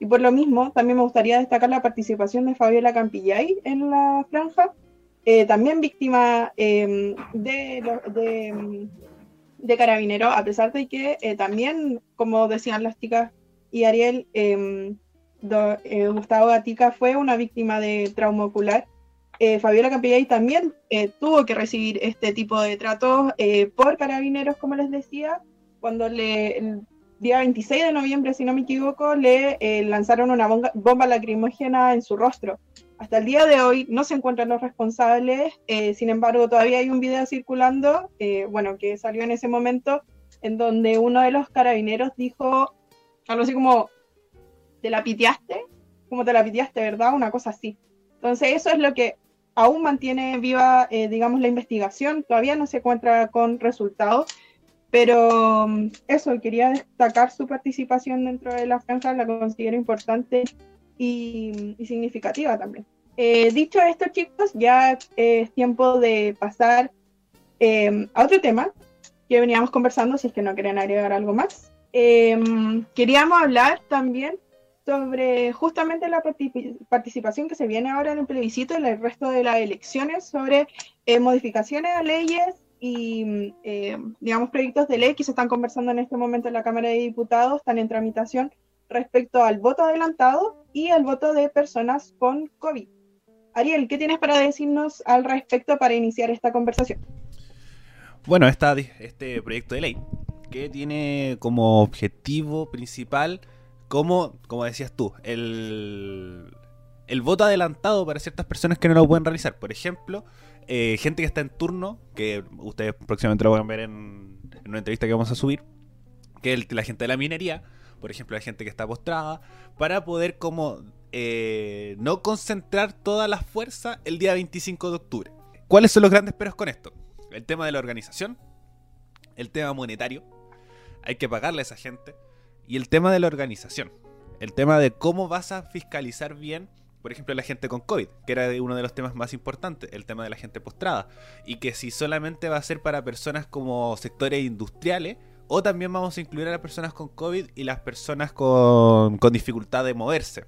Y por lo mismo, también me gustaría destacar la participación de Fabiola Campillay en la franja, eh, también víctima em, de, de, de carabineros, a pesar de que también, como decían las chicas y Ariel, eh, Gustavo Gatica fue una víctima de trauma ocular. Eh, Fabiola Campillay también eh, tuvo que recibir este tipo de tratos por carabineros, como les decía, cuando le, el día 26 de noviembre, si no me equivoco, le lanzaron una bomba, lacrimógena en su rostro. Hasta el día de hoy no se encuentran los responsables, sin embargo todavía hay un video circulando, bueno, que salió en ese momento, en donde uno de los carabineros dijo algo así como, te la piteaste, como te la piteaste, ¿verdad? Una cosa así. Entonces eso es lo que aún mantiene viva, eh, digamos, la investigación. Todavía no se encuentra con resultados, pero mm, eso, quería destacar su participación dentro de la franja, la considero importante y, significativa también. Eh, dicho esto, chicos, ya es tiempo de pasar eh, a otro tema que veníamos conversando, si es que no quieren agregar algo más. queríamos hablar también sobre justamente la participación que se viene ahora en el plebiscito y el resto de las elecciones sobre eh, modificaciones a leyes y, eh, digamos, proyectos de ley que se están conversando en este momento en la Cámara de Diputados, están en tramitación respecto al voto adelantado y al voto de personas con COVID. Ariel, ¿qué tienes para decirnos al respecto para iniciar esta conversación? Bueno, está este proyecto de ley que tiene como objetivo principal como, como decías tú, el, el voto adelantado para ciertas personas que no lo pueden realizar. Por ejemplo, eh, gente que está en turno, que ustedes próximamente lo van a ver en, una entrevista que vamos a subir, que es la gente de la minería, por ejemplo, la gente que está postrada, para poder como eh, no concentrar toda la fuerza el día 25 de octubre. ¿Cuáles son los grandes peros con esto? El tema de la organización, el tema monetario, hay que pagarle a esa gente, y el tema de la organización. El tema de cómo vas a fiscalizar bien, por ejemplo, la gente con COVID, que era uno de los temas más importantes, el tema de la gente postrada. Y que si solamente va a ser para personas como sectores industriales, o también vamos a incluir a las personas con COVID y las personas con, dificultad de moverse.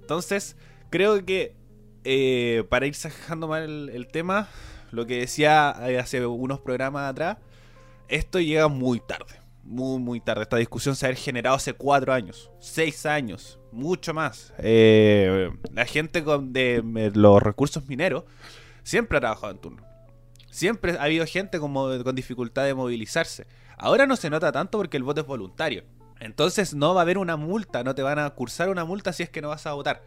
Entonces, creo que eh, para ir sacando mal el, tema, lo que decía eh, hace unos programas atrás, esto llega muy tarde muy, muy tarde. Esta discusión se ha generado hace cuatro años, seis años, mucho más. Eh, la gente con, de, los recursos mineros siempre ha trabajado en turno. Siempre ha habido gente con, con dificultad de movilizarse. Ahora no se nota tanto porque el voto es voluntario. Entonces no va a haber una multa, no te van a cursar una multa si es que no vas a votar.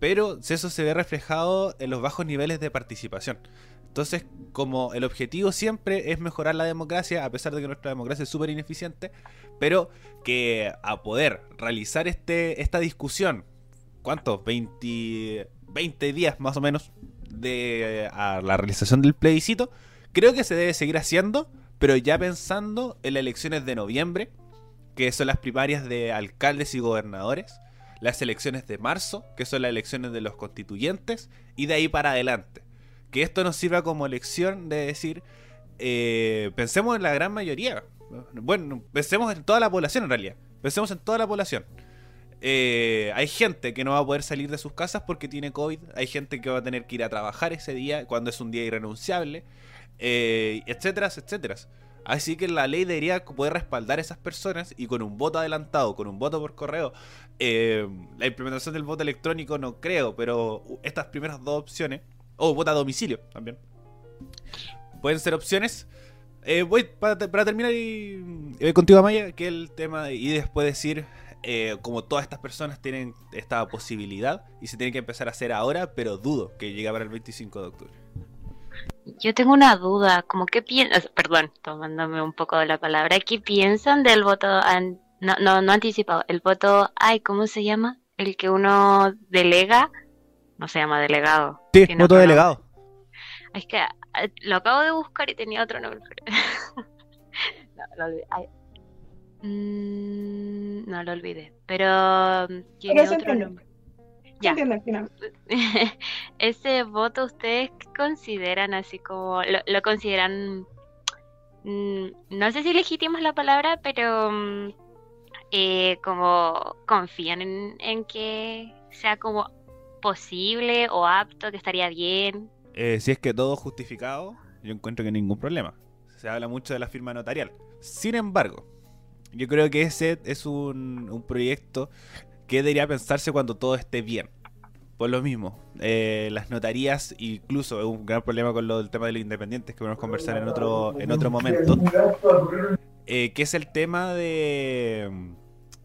Pero eso se ve reflejado en los bajos niveles de participación. Entonces, como el objetivo siempre es mejorar la democracia, a pesar de que nuestra democracia es súper ineficiente, pero que a poder realizar este, esta discusión, ¿cuántos? 20, 20 días más o menos de a la realización del plebiscito, creo que se debe seguir haciendo, pero ya pensando en las elecciones de noviembre, que son las primarias de alcaldes y gobernadores, las elecciones de marzo, que son las elecciones de los constituyentes, y de ahí para adelante. Que esto nos sirva como lección de decir, eh, pensemos en la gran mayoría. Bueno, pensemos en toda la población en realidad. Pensemos en toda la población. Eh, hay gente que no va a poder salir de sus casas porque tiene COVID. Hay gente que va a tener que ir a trabajar ese día cuando es un día irrenunciable. Eh, etcétera, etcétera. Así que la ley debería poder respaldar a esas personas y con un voto adelantado, con un voto por correo, eh, la implementación del voto electrónico no creo, pero estas primeras dos opciones, o voto a domicilio también, pueden ser opciones. Eh, voy para, terminar y, contigo Maya, que el tema y después decir eh, como todas estas personas tienen esta posibilidad y se tiene que empezar a hacer ahora, pero dudo que llegue para el 25 de octubre. Yo tengo una duda, como qué piensan, perdón, tomándome un poco de la palabra, ¿qué piensan del voto, no, no, no anticipado, el voto, ay, ¿cómo se llama? El que uno delega, no se llama delegado. Sí, voto delegado. Es que lo acabo de buscar y tenía otro nombre. (laughs) no, lo olvidé. Mm, no lo olvidé, pero mm, tiene otro nombre. Ya. (laughs) Ese voto, ¿ustedes consideran así como, lo, consideran, mm, no sé si legítimo es la palabra, pero eh, como confían en, que sea como posible o apto, que estaría bien? Eh, si es que todo justificado, yo encuentro que ningún problema. Se habla mucho de la firma notarial. Sin embargo, yo creo que ese es un, un proyecto ¿Qué debería pensarse cuando todo esté bien? Por lo mismo, eh, las notarías, incluso es un gran problema con lo del tema de los independientes que vamos a conversar en otro, en otro momento, eh, que es el tema de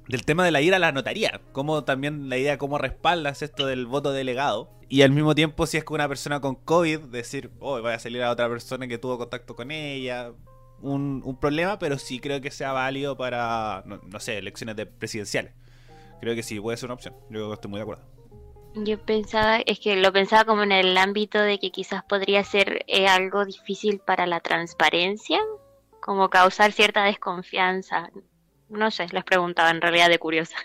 del tema de la ira a la notaría, como también la idea cómo respaldas esto del voto delegado y al mismo tiempo si es que una persona con COVID decir, oh, voy a salir a otra persona que tuvo contacto con ella, un, problema, pero sí creo que sea válido para, no, no sé, elecciones de presidenciales creo que sí puede ser una opción. Yo estoy muy de acuerdo. Yo pensaba, es que lo pensaba como en el ámbito de que quizás podría ser eh, algo difícil para la transparencia, como causar cierta desconfianza. No sé, les preguntaba en realidad de curiosa.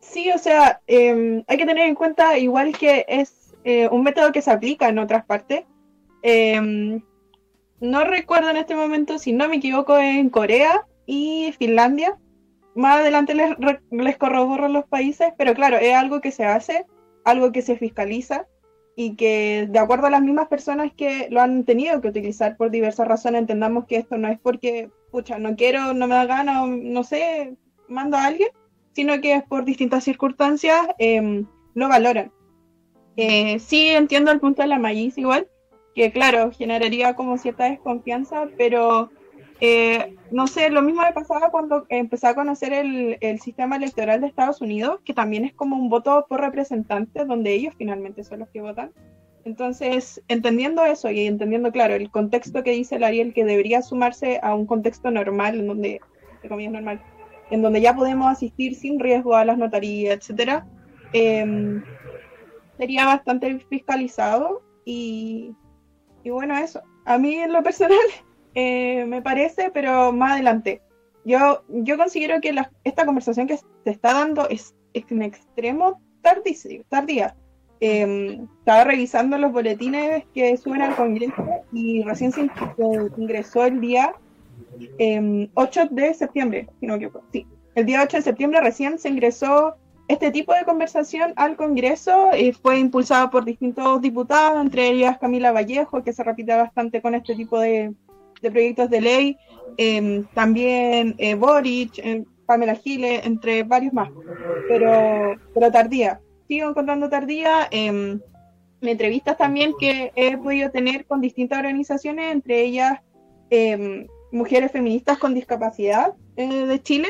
Sí, o sea, em, hay que tener en cuenta igual que es eh, un método que se aplica en otras partes. Em, no recuerdo en este momento, si no me equivoco, en Corea y Finlandia más adelante les, les corroboran los países, pero claro, es algo que se hace, algo que se fiscaliza y que de acuerdo a las mismas personas que lo han tenido que utilizar por diversas razones, entendamos que esto no es porque, pucha, no quiero, no me da gana, no sé, mando a alguien, sino que es por distintas circunstancias, eh, lo valoran. Eh, sí entiendo el punto de la maíz igual, que claro, generaría como cierta desconfianza, pero eh, no sé, lo mismo me pasaba cuando empecé a conocer el, sistema electoral de Estados Unidos, que también es como un voto por representantes, donde ellos finalmente son los que votan. Entonces, entendiendo eso y entendiendo, claro, el contexto que dice el Ariel, que debería sumarse a un contexto normal, en donde, normal, en donde ya podemos asistir sin riesgo a las notarías, etcétera, em, sería bastante fiscalizado y, y bueno, eso. A mí en lo personal eh, me parece, pero más adelante. Yo, yo considero que esta conversación que se está dando es, en extremo tardía. Em, estaba revisando los boletines que suben al Congreso y recién se ingresó el día 8 em, de septiembre, Sí, el día 8 de septiembre recién se ingresó este tipo de conversación al Congreso y fue impulsado por distintos diputados, entre ellas Camila Vallejo, que se repite bastante con este tipo de, de proyectos de ley, em, también eh, Boric, em, Pamela Giles, entre varios más, pero, pero tardía. Sigo encontrando tardía. Eh, entrevistas también que he podido tener con distintas organizaciones, entre ellas Mujeres Feministas con Discapacidad eh, de Chile,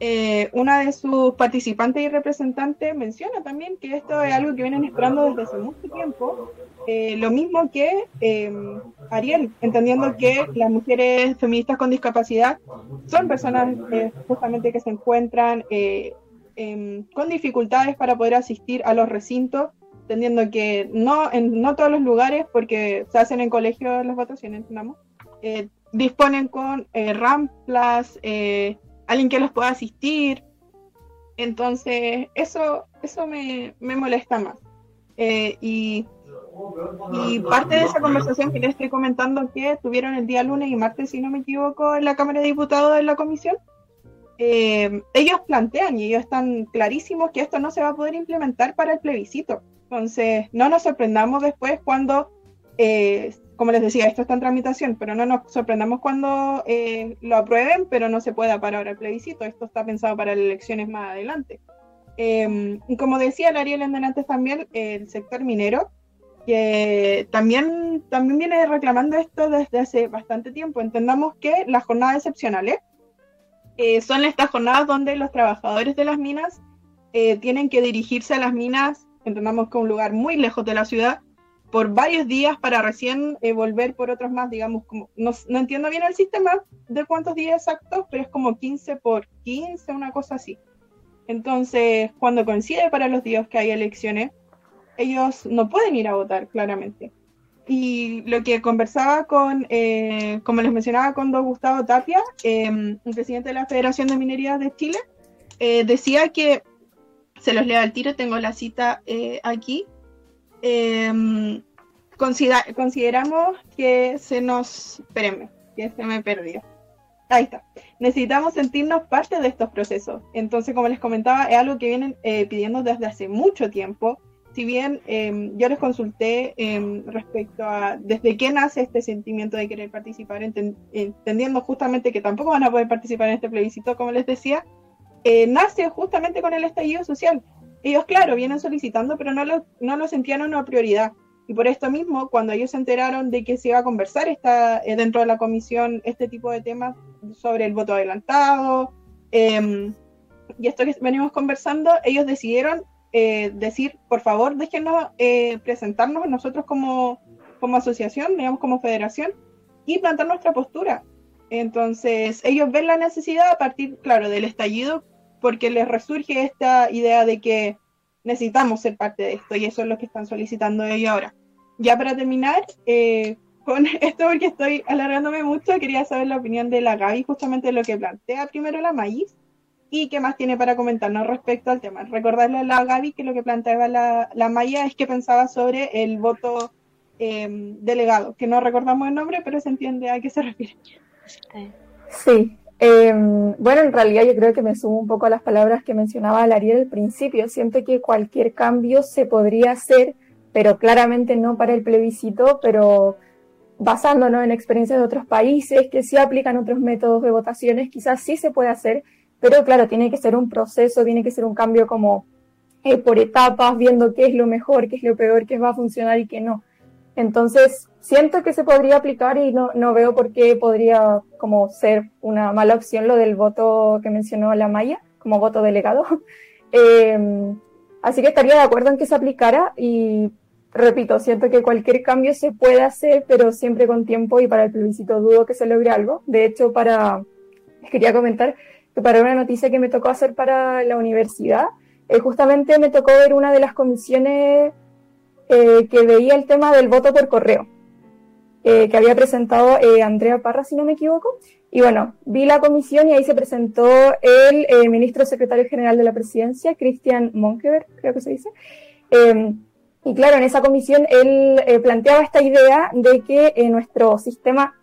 eh, una de sus participantes y representantes menciona también que esto es algo que vienen esperando desde hace mucho tiempo, eh, lo mismo que eh, Ariel, entendiendo que las mujeres feministas con discapacidad son personas justamente que se encuentran em, con dificultades para poder asistir a los recintos, entendiendo que no en no todos los lugares, porque se hacen en colegios las votaciones, entendamos, disponen con ramplas, alguien que los pueda asistir. Entonces, eso, eso me, me molesta más. Eh, y, y parte de esa conversación que les estoy comentando que tuvieron el día lunes y martes, si no me equivoco, en la Cámara de Diputados de la comisión, eh, ellos plantean y ellos están clarísimos que esto no se va a poder implementar para el plebiscito. Entonces, no nos sorprendamos después cuando, eh, como les decía, esto está en tramitación, pero no nos sorprendamos cuando eh, lo aprueben, pero no se pueda para ahora el plebiscito. Esto está pensado para las elecciones más adelante. y como decía Ariel antes también, el sector minero, que también, también viene reclamando esto desde hace bastante tiempo. Entendamos que las jornadas excepcionales eh, son estas jornadas donde los trabajadores de las minas eh, tienen que dirigirse a las minas, entendamos que un lugar muy lejos de la ciudad, por varios días para recién eh, volver por otros más, digamos, como, no, no, entiendo bien el sistema de cuántos días exactos, pero es como 15 por 15, una cosa así. Entonces, cuando coincide para los días que hay elecciones, ellos no pueden ir a votar, claramente. Y lo que conversaba con, eh, como les mencionaba, con don Gustavo Tapia, eh, presidente de la Federación de Minería de Chile, eh, decía que, se los leo al tiro, tengo la cita aquí, consideramos que se nos, espérenme, que se me perdió. Ahí está. Necesitamos sentirnos parte de estos procesos. Entonces, como les comentaba, es algo que vienen pidiendo desde hace mucho tiempo si bien em, yo les consulté em, respecto a desde qué nace este sentimiento de querer participar, entendiendo justamente que tampoco van a poder participar en este plebiscito, como les decía, eh, nace justamente con el estallido social. Ellos, claro, vienen solicitando, pero no lo, no lo sentían una prioridad. Y por esto mismo, cuando ellos se enteraron de que se iba a conversar esta, eh, dentro de la comisión este tipo de temas sobre el voto adelantado, em, y esto que venimos conversando, ellos decidieron eh, decir, por favor, déjenos eh, presentarnos nosotros como, como asociación, digamos como federación, y plantar nuestra postura. Entonces, ellos ven la necesidad a partir, claro, del estallido, porque les resurge esta idea de que necesitamos ser parte de esto, y eso es lo que están solicitando ellos ahora. Ya para terminar, eh, con (laughs) esto, porque estoy alargándome mucho, quería saber la opinión de la Gaby justamente de lo que plantea primero la maíz y qué más tiene para comentarnos respecto al tema. Recordarle a la Gaby que lo que planteaba la, la Maya es que pensaba sobre el voto em, delegado, que no recordamos el nombre, pero se entiende a qué se refiere. Sí. Em, bueno, en realidad yo creo que me sumo un poco a las palabras que mencionaba Ariel al principio. Siento que cualquier cambio se podría hacer, pero claramente no para el plebiscito, pero basándonos en experiencias de otros países que sí aplican otros métodos de votaciones, quizás sí se puede hacer pero claro, tiene que ser un proceso, tiene que ser un cambio como eh, por etapas, viendo qué es lo mejor, qué es lo peor, qué va a funcionar y qué no. Entonces, siento que se podría aplicar y no, no veo por qué podría como ser una mala opción lo del voto que mencionó la Maya, como voto delegado. (laughs) eh, así que estaría de acuerdo en que se aplicara y repito, siento que cualquier cambio se puede hacer, pero siempre con tiempo y para el plebiscito dudo que se logre algo. De hecho, para, les quería comentar, para una noticia que me tocó hacer para la universidad. Eh, justamente me tocó ver una de las comisiones eh, que veía el tema del voto por correo, eh, que había presentado Andrea Parra, si no me equivoco. Y bueno, vi la comisión y ahí se presentó el ministro secretario general de la presidencia, Christian Monkever, creo que se dice. Em, y claro, en esa comisión él planteaba esta idea de que nuestro sistema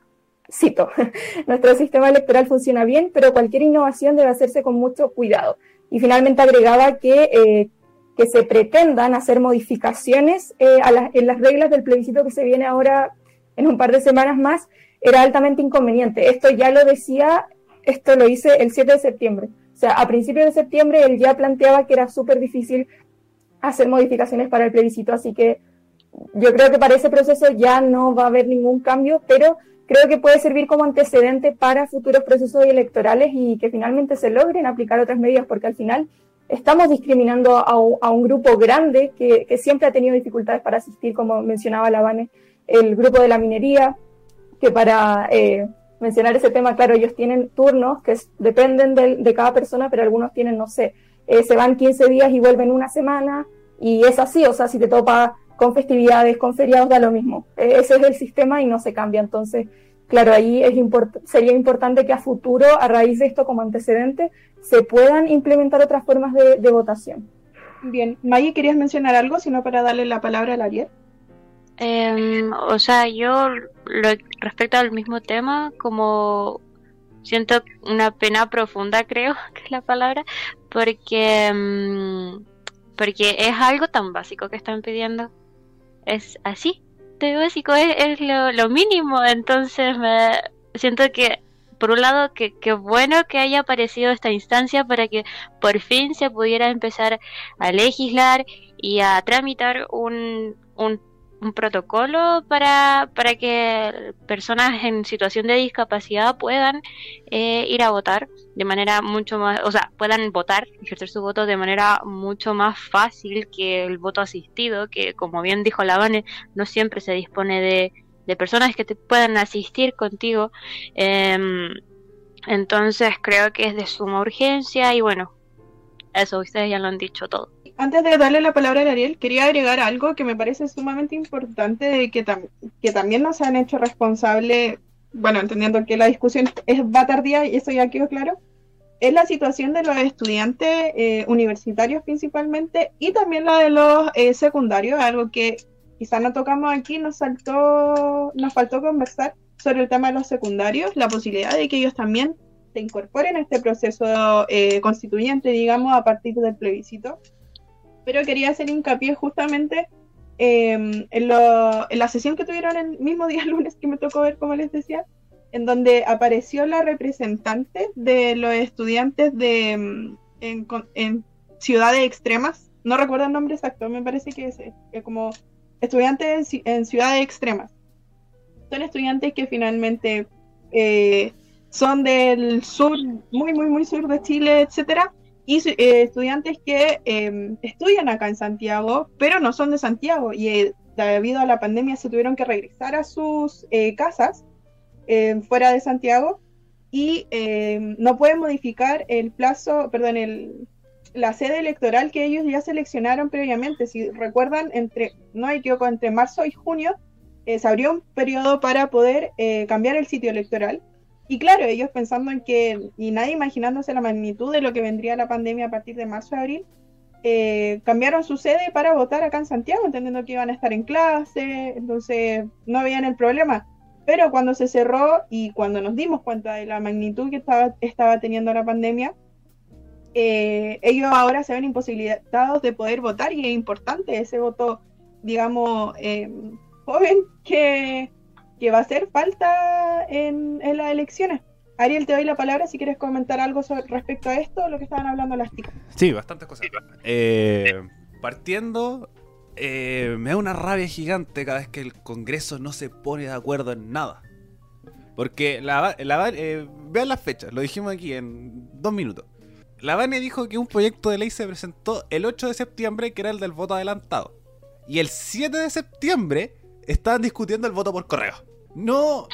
cito, (laughs) nuestro sistema electoral funciona bien, pero cualquier innovación debe hacerse con mucho cuidado. Y finalmente agregaba que, eh, que se pretendan hacer modificaciones eh, en las reglas del plebiscito que se viene ahora en un par de semanas más, era altamente inconveniente. Esto ya lo decía, esto lo hice el 7 de septiembre. O sea, a principios de septiembre él ya planteaba que era súper difícil hacer modificaciones para el plebiscito, así que yo creo que para ese proceso ya no va a haber ningún cambio, pero creo que puede servir como antecedente para futuros procesos electorales y que finalmente se logren aplicar otras medidas, porque al final estamos discriminando a, un grupo grande que, siempre ha tenido dificultades para asistir, como mencionaba Lavane, el grupo de la minería, que para eh, mencionar ese tema, claro, ellos tienen turnos que dependen de, cada persona, pero algunos tienen, no sé, eh, se van 15 días y vuelven una semana, y es así, o sea, si te topa con festividades, con feriados, da lo mismo. E, ese es el sistema y no se cambia. Entonces, claro, ahí es sería importante que a futuro, a raíz de esto como antecedente, se puedan implementar otras formas de, votación. Bien, Maggie, ¿querías mencionar algo, sino para darle la palabra a Ariel? Em, o sea, yo respecto al mismo tema, como siento una pena profunda, (laughs) creo que es la palabra, porque, em, porque es algo tan básico que están pidiendo. Es así, de básico, es, lo, lo, mínimo. Entonces me siento que por un lado, que, bueno que haya aparecido esta instancia para que por fin se pudiera empezar a legislar y a tramitar un, un, protocolo para, para que personas en situación de discapacidad puedan eh, ir a votar de manera mucho más, o sea, puedan votar, ejercer su voto de manera mucho más fácil que el voto asistido, que como bien dijo Lavane, no siempre se dispone de, de personas que te puedan asistir contigo. Em, entonces creo que es de suma urgencia y bueno, eso ustedes ya lo han dicho todo. Antes de darle la palabra a Ariel, quería agregar algo que me parece sumamente importante de que, que también nos han hecho responsable, bueno, entendiendo que la discusión es, va tardía y eso ya quedó claro, es la situación de los estudiantes eh, universitarios principalmente y también la de los eh, secundarios, algo que quizá no tocamos aquí, nos saltó, nos faltó conversar sobre el tema de los secundarios, la posibilidad de que ellos también se incorporen a este proceso eh, constituyente, digamos, a partir del plebiscito. Pero quería hacer hincapié justamente em, en, la sesión que tuvieron el mismo (laughs) día lunes que me tocó ver, como les decía, en donde apareció la representante de los estudiantes de em, en, ciudades extremas. No recuerdo el nombre exacto, me parece que es, como estudiantes en, ciudades extremas. Son estudiantes que finalmente eh, son del sur, muy, muy, muy sur de Chile, etcétera, y eh, estudiantes que em, estudian acá en Santiago, pero no son de Santiago, y eh, debido a la pandemia se tuvieron que regresar a sus casas em, fuera de Santiago, y em, no pueden modificar el plazo, perdón, el, la sede electoral que ellos ya seleccionaron previamente. Si recuerdan, entre, no hay equivoco, entre marzo y junio eh, se abrió un periodo para poder eh, cambiar el sitio electoral. Y claro, ellos pensando en que, y nadie imaginándose la magnitud de lo que vendría la pandemia a partir de marzo abril, eh, cambiaron su sede para votar acá en Santiago, entendiendo que iban a estar en clase, entonces no veían el problema. Pero cuando se cerró y cuando nos dimos cuenta de la magnitud que estaba, teniendo la pandemia, eh, ellos ahora se ven imposibilitados de poder votar y es importante ese voto, digamos, eh, joven que, va a hacer falta en, las elecciones. Ariel, te doy la palabra si quieres comentar algo sobre, respecto a esto, lo que estaban hablando las chicas. Sí, bastantes cosas. Eh, partiendo, me da una rabia gigante cada vez que el Congreso no se pone de acuerdo en nada. Porque la, vean las fechas, lo dijimos aquí en dos minutos. La Vane dijo que un proyecto de ley se presentó el 8 de septiembre, que era el del voto adelantado. Y el 7 de septiembre estaban discutiendo el voto por correo. No,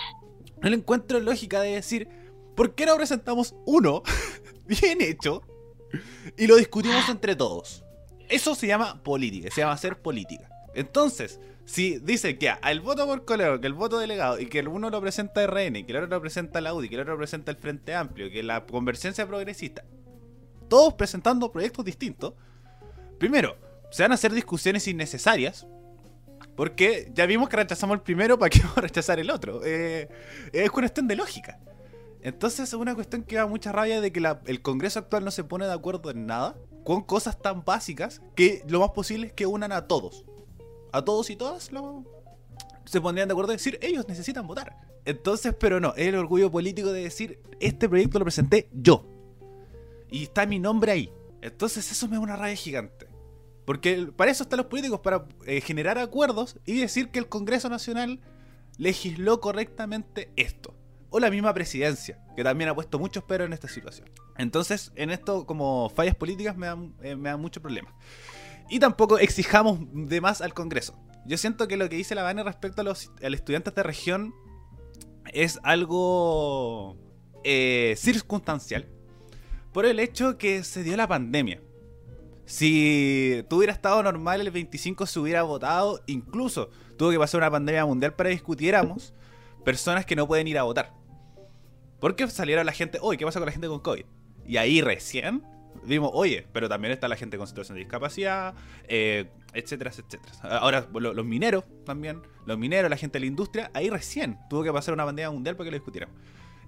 no le encuentro lógica de decir, ¿por qué no presentamos uno (laughs) bien hecho y lo discutimos entre todos? Eso se llama política, se llama hacer política. Entonces, si dice que el voto por correo, que el voto delegado y que el uno lo presenta RN, que el otro lo presenta la UDI, que el otro lo presenta el Frente Amplio, que la convergencia progresista, todos presentando proyectos distintos, primero, se van a hacer discusiones innecesarias. Porque ya vimos que rechazamos el primero, ¿para qué (laughs) vamos a rechazar el otro? Eh, es cuestión de lógica. Entonces es una cuestión que da mucha rabia de que el Congreso actual no se pone de acuerdo en nada, con cosas tan básicas, que lo más posible es que unan a todos. A todos y todas se pondrían de acuerdo en decir, ellos necesitan votar. Entonces, pero no, es el orgullo político de decir, este proyecto lo presenté yo. Y está mi nombre ahí. Entonces eso me da una rabia gigante. Porque para eso están los políticos, para eh, generar acuerdos y decir que el Congreso Nacional legisló correctamente esto. O la misma presidencia, que también ha puesto muchos peros en esta situación. Entonces, en esto, como fallas políticas, me dan, eh, me mucho problema. Y tampoco exijamos de más al Congreso. Yo siento que lo que dice la Vane respecto a los, estudiantes de región es algo eh, circunstancial por el hecho que se dio la pandemia. Si tú hubiera estado normal, el 25 se hubiera votado, incluso tuvo que pasar una pandemia mundial para discutiéramos personas que no pueden ir a votar. Porque salieron la gente, hoy, ¿qué pasa con la gente con COVID? y ahí recién vimos, oye, pero también está la gente con situación de discapacidad, eh, etcétera, etcétera. Ahora, los mineros también, los mineros, la gente de la industria, ahí recién tuvo que pasar una bandera mundial para que lo discutiéramos.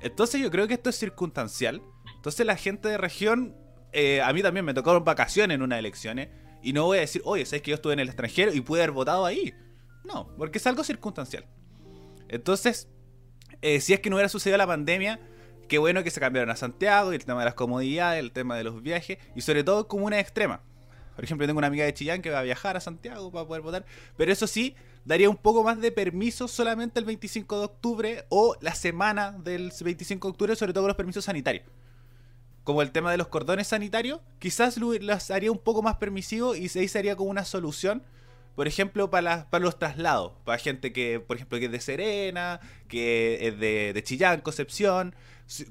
Entonces yo creo que esto es circunstancial. Entonces la gente de región, eh, a mí también me tocaron vacaciones en unas elecciones, y no voy a decir, oye, ¿sabes que yo estuve en el extranjero y pude haber votado ahí? No, porque es algo circunstancial. Entonces, eh, si es que no hubiera sucedido la pandemia, Qué bueno que se cambiaron a Santiago y el tema de las comodidades, el tema de los viajes y sobre todo comunas extremas. Por ejemplo, tengo una amiga de Chillán que va a viajar a Santiago para poder votar, pero eso sí, daría un poco más de permiso solamente el 25 de octubre o la semana del 25 de octubre, sobre todo con los permisos sanitarios. Como el tema de los cordones sanitarios, quizás las haría un poco más permisivo y ahí sería como una solución por ejemplo, para, los traslados, para gente que, por ejemplo, que es de Serena, que es de, Chillán, Concepción,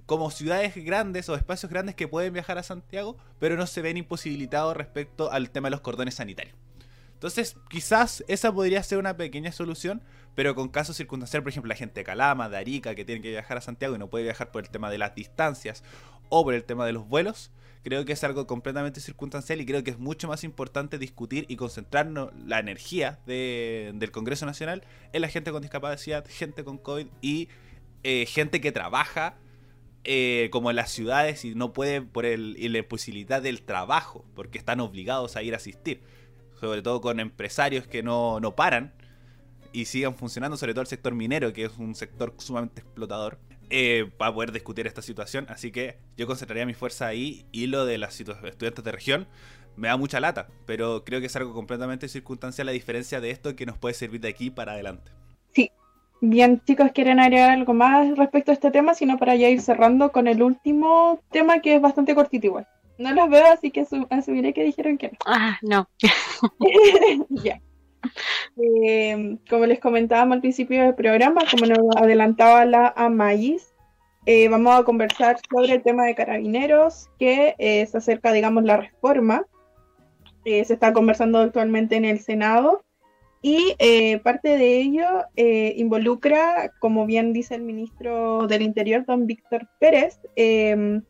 como ciudades grandes o espacios grandes que pueden viajar a Santiago, pero no se ven imposibilitados respecto al tema de los cordones sanitarios. Entonces, quizás esa podría ser una pequeña solución, pero con casos circunstanciales, por ejemplo, la gente de Calama, de Arica, que tiene que viajar a Santiago y no puede viajar por el tema de las distancias o por el tema de los vuelos, creo que es algo completamente circunstancial y creo que es mucho más importante discutir y concentrarnos la energía del Congreso Nacional en la gente con discapacidad, gente con COVID y eh, gente que trabaja eh, como en las ciudades y no pueden por el, la imposibilidad del trabajo, porque están obligados a ir a asistir. Sobre todo con empresarios que no, no paran y sigan funcionando, sobre todo el sector minero, que es un sector sumamente explotador, eh, para poder discutir esta situación. Así que yo concentraría mi fuerza ahí y lo de los estudiantes de región me da mucha lata, pero creo que es algo completamente circunstancial a diferencia de esto que nos puede servir de aquí para adelante. Bien, chicos, ¿quieren agregar algo más respecto a este tema? Sino para ya ir cerrando con el último tema que es bastante cortito igual. No los veo, así que asumiré que dijeron que no. Ah, no. (laughs) ya. Eh, como les comentábamos al principio del programa, como nos adelantaba la Amayis, eh, vamos a conversar sobre el tema de carabineros, que eh, se acerca, digamos, la reforma. se está conversando actualmente en el Senado y eh, parte de ello eh, involucra, como bien dice el ministro del Interior, don Víctor Pérez, em,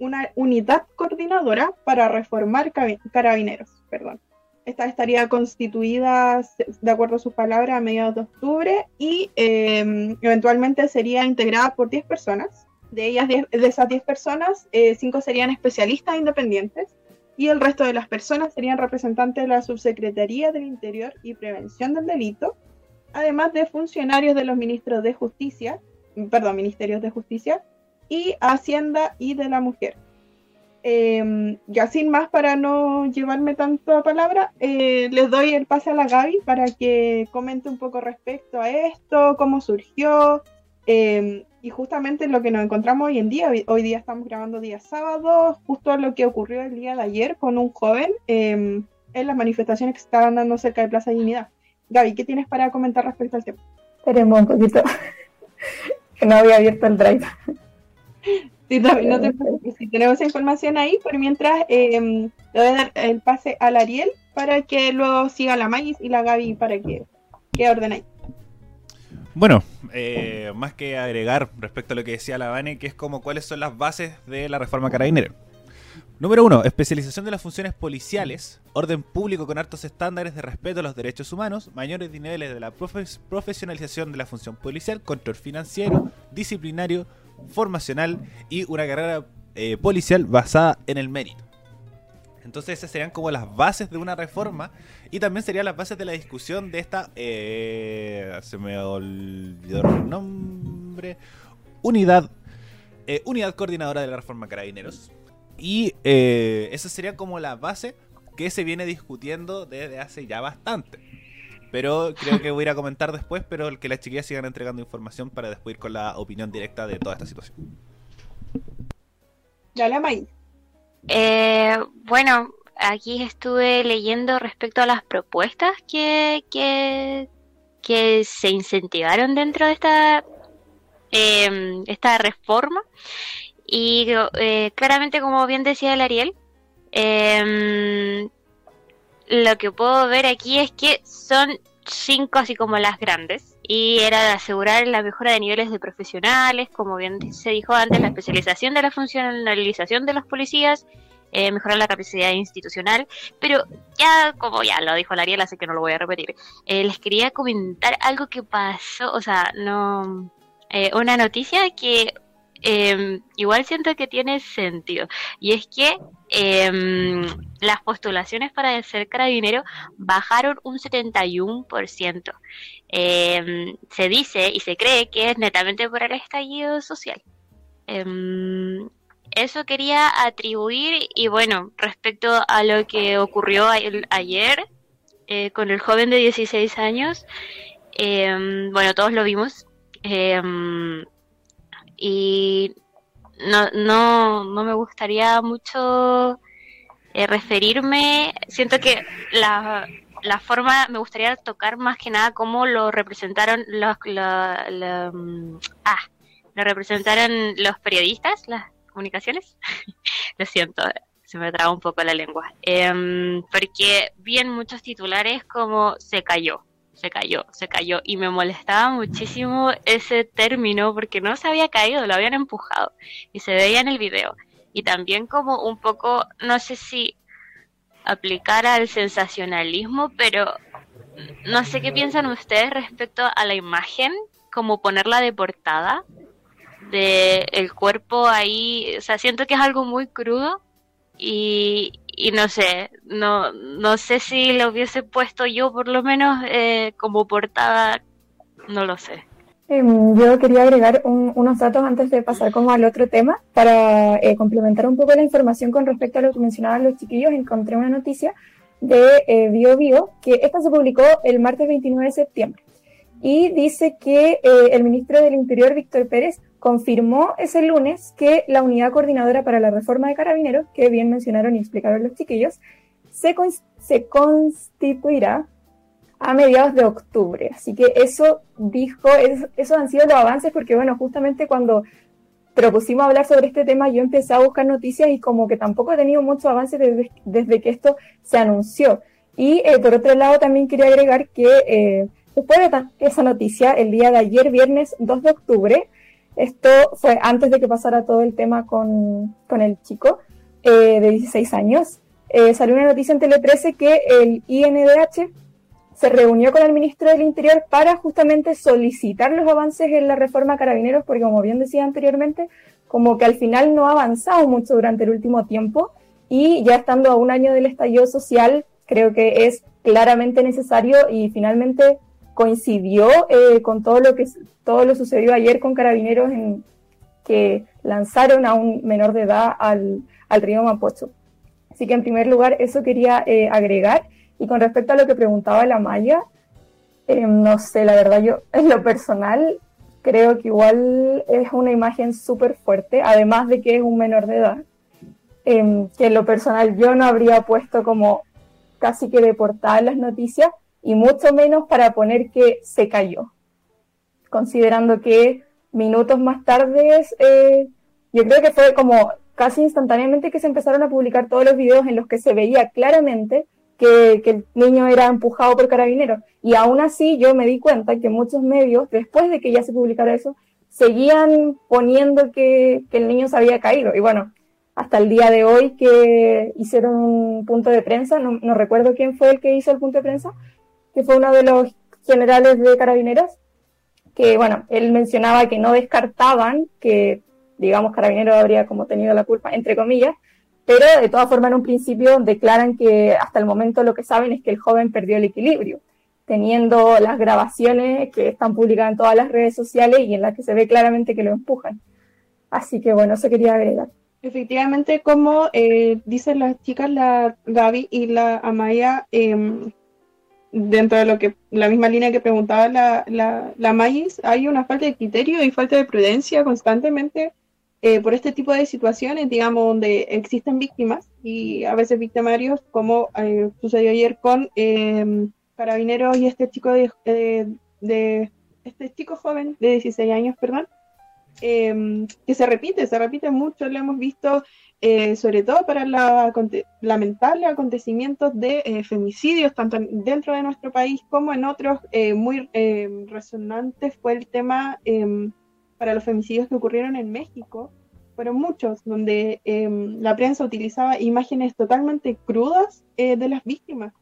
una unidad coordinadora para reformar carabineros. Perdón. Esta estaría constituida, de acuerdo a sus palabras, a mediados de octubre y em, eventualmente sería integrada por 10 personas. De ellas, de esas 10 personas, 5 eh, serían especialistas independientes y el resto de las personas serían representantes de la Subsecretaría del Interior y Prevención del Delito, además de funcionarios de los ministros de Justicia, perdón, Ministerios de Justicia y Hacienda y de la Mujer. Eh, ya sin más, para no llevarme tanto a palabra, eh, les doy el pase a la Gaby para que comente un poco respecto a esto, cómo surgió, em, y justamente lo que nos encontramos hoy en día, hoy, día estamos grabando día sábado, justo lo que ocurrió el día de ayer con un joven em, en las manifestaciones que se estaban dando cerca de Plaza Dignidad. Gaby, ¿qué tienes para comentar respecto al tema? Esperemos un poquito, (laughs) que no había abierto el drive. (laughs) Sí, también no te preocupes. Si tenemos información ahí, por mientras eh, le voy a dar el pase al Ariel para que luego siga la Magis y la Gaby para que, que ahí. Bueno, eh, más que agregar respecto a lo que decía la Vane, que es como cuáles son las bases de la reforma carabinera. Número uno, especialización de las funciones policiales, orden público con altos estándares de respeto a los derechos humanos, mayores niveles de la profesionalización de la función policial, control financiero, disciplinario, formacional y una carrera eh, policial basada en el mérito. Entonces esas serían como las bases de una reforma y también serían las bases de la discusión de esta... Eh, se me olvidó el nombre. Unidad, eh, unidad coordinadora de la reforma carabineros. Y esa sería como la base que se viene discutiendo desde hace ya bastante. Pero creo que voy a ir a comentar después, pero que las chiquillas sigan entregando información para después ir con la opinión directa de toda esta situación. Ya la maíz. Eh, bueno, aquí estuve leyendo respecto a las propuestas que, que, se incentivaron dentro de esta, em, esta reforma. Y eh, claramente, como bien decía el Ariel, em, lo que puedo ver aquí es que son cinco así como las grandes y era asegurar la mejora de niveles de profesionales, como bien se dijo antes, la especialización de la funcionalización de los policías, eh, mejorar la capacidad institucional, pero ya, como ya lo dijo la Ariel, así que no lo voy a repetir, eh, les quería comentar algo que pasó, o sea, no, eh, una noticia que em, igual siento que tiene sentido, y es que em, las postulaciones para ser carabinero bajaron un 71%. Em, se dice y se cree que es netamente por el estallido social. Eso quería atribuir y bueno, respecto a lo que ocurrió ayer eh, con el joven de 16 años, bueno, todos lo vimos y no, no, no me gustaría mucho eh, referirme, siento que la, la forma, me gustaría tocar más que nada cómo lo representaron los, mm, ah, lo representaron los periodistas, las comunicaciones. (laughs) Lo siento, se me traba un poco la lengua. Em, porque vi en muchos titulares como se cayó, se cayó, se cayó. Y me molestaba muchísimo ese término porque no se había caído, lo habían empujado. Y se veía en el video. Y también como un poco, no sé si aplicar al sensacionalismo, pero no sé qué piensan ustedes respecto a la imagen, como ponerla de portada de el cuerpo ahí, o sea, siento que es algo muy crudo y, y no sé, no, no sé si lo hubiese puesto yo por lo menos eh, como portada, no lo sé. Em, yo quería agregar unos datos antes de pasar como al otro tema para eh, complementar un poco la información con respecto a lo que mencionaban los chiquillos. Encontré una noticia de eh, BioBio Bio, que esta se publicó el martes 29 de septiembre y dice que eh, el ministro del Interior, Víctor Pérez, confirmó ese lunes que la unidad coordinadora para la reforma de carabineros, que bien mencionaron y explicaron los chiquillos, se, constituirá a mediados de octubre. Así que eso dijo, esos han sido los avances, porque bueno, justamente cuando propusimos hablar sobre este tema, yo empecé a buscar noticias y como que tampoco he tenido muchos avances desde, desde que esto se anunció. Y eh, por otro lado, también quería agregar que eh, después de esa noticia, el día de ayer, viernes 2 de octubre, esto fue antes de que pasara todo el tema con, con el chico eh, de 16 años. Eh, salió una noticia en Tele 13 que el INDH se reunió con el ministro del Interior para justamente solicitar los avances en la reforma carabineros, porque como bien decía anteriormente, como que al final no ha avanzado mucho durante el último tiempo y ya estando a un año del estallido social, creo que es claramente necesario y finalmente coincidió eh, con todo lo que todo lo sucedió ayer con carabineros que lanzaron a un menor de edad al, río Mapocho. Así que en primer lugar eso quería eh, agregar. Y con respecto a lo que preguntaba la Maya, em, no sé, la verdad yo (laughs) en lo personal creo que igual es una imagen súper fuerte, además de que es un menor de edad, em, que en lo personal yo no habría puesto como casi que de las noticias, y mucho menos para poner que se cayó, considerando que minutos más tarde, eh, yo creo que fue como casi instantáneamente que se empezaron a publicar todos los videos en los que se veía claramente que, el niño era empujado por carabineros. Y aún así yo me di cuenta que muchos medios, después de que ya se publicara eso, seguían poniendo que, el niño se había caído. Y bueno, hasta el día de hoy que hicieron un punto de prensa, no recuerdo quién fue el que hizo el punto de prensa, que fue uno de los generales de carabineros, que bueno, él mencionaba que no descartaban que, digamos, carabineros habría como tenido la culpa, entre comillas, pero de todas formas en un principio declaran que hasta el momento lo que saben es que el joven perdió el equilibrio, teniendo las grabaciones que están publicadas en todas las redes sociales y en las que se ve claramente que lo empujan. Así que bueno, eso quería agregar. Efectivamente, como eh, dicen las chicas, la Gaby y la Amaya, eh, dentro de lo que la misma línea que preguntaba la, la, la Magis, hay una falta de criterio y falta de prudencia constantemente eh, por este tipo de situaciones, digamos, donde existen víctimas y a veces victimarios, como eh, sucedió ayer con em, carabineros y este chico de, de, este chico joven de 16 años, perdón, em, que se repite, se repite mucho, lo hemos visto eh, sobre todo para los lamentables acontecimientos de eh, femicidios, tanto dentro de nuestro país como en otros eh, muy resonantes, fue el tema em, para los femicidios que ocurrieron en México. Fueron muchos, donde em, la prensa utilizaba imágenes totalmente crudas de las víctimas.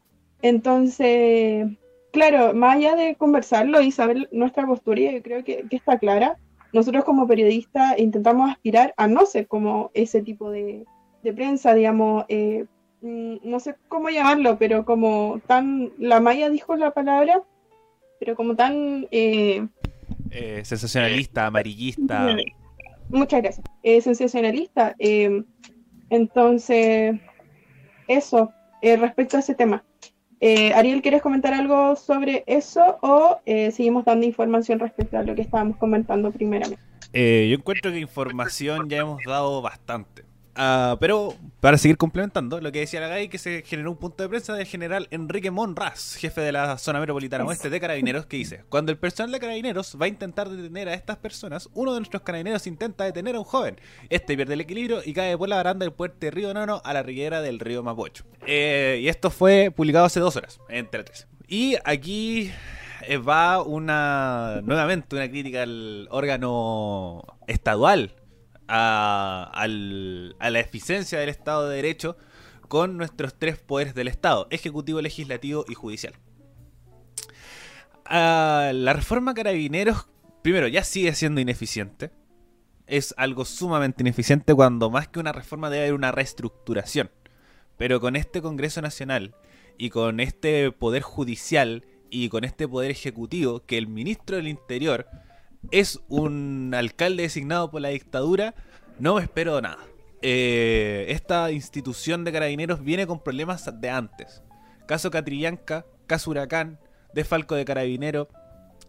Entonces, claro, más allá de conversarlo y saber nuestra postura, yo creo que está clara, nosotros como periodistas intentamos aspirar a no ser como ese tipo de, prensa, digamos, eh, mm, no sé cómo llamarlo, pero como tan, la Maya dijo la palabra, pero como tan... Eh, eh, sensacionalista, amarillista. Muchas gracias. sensacionalista. entonces, eso, respecto a ese tema. Eh, Ariel, ¿quieres comentar algo sobre eso o eh, seguimos dando información respecto a lo que estábamos comentando primeramente? Eh, yo encuentro que información ya hemos dado bastante. Ah, pero para seguir complementando lo que decía la GAI, que se generó un punto de prensa del general Enrique Monraz, jefe de la zona metropolitana oeste de Carabineros, que dice: Cuando el personal de Carabineros va a intentar detener a estas personas, uno de nuestros carabineros intenta detener a un joven. Este pierde el equilibrio y cae por la baranda del puente Río Nono a la ribera del río Mapocho. Eh, y esto fue publicado hace dos horas, entre tres. Y aquí eh, va una nuevamente una crítica al órgano estadual a, la eficiencia del Estado de Derecho con nuestros tres poderes del Estado, ejecutivo, legislativo y judicial. la reforma carabineros, primero, ya sigue siendo ineficiente. Es algo sumamente ineficiente cuando más que una reforma debe haber una reestructuración. Pero con este Congreso Nacional y con este poder judicial y con este poder ejecutivo, que el ministro del Interior es un alcalde designado por la dictadura, no me espero nada. Eh, esta institución de carabineros viene con problemas de antes. Caso Catrillanca, caso Huracán, desfalco de carabinero.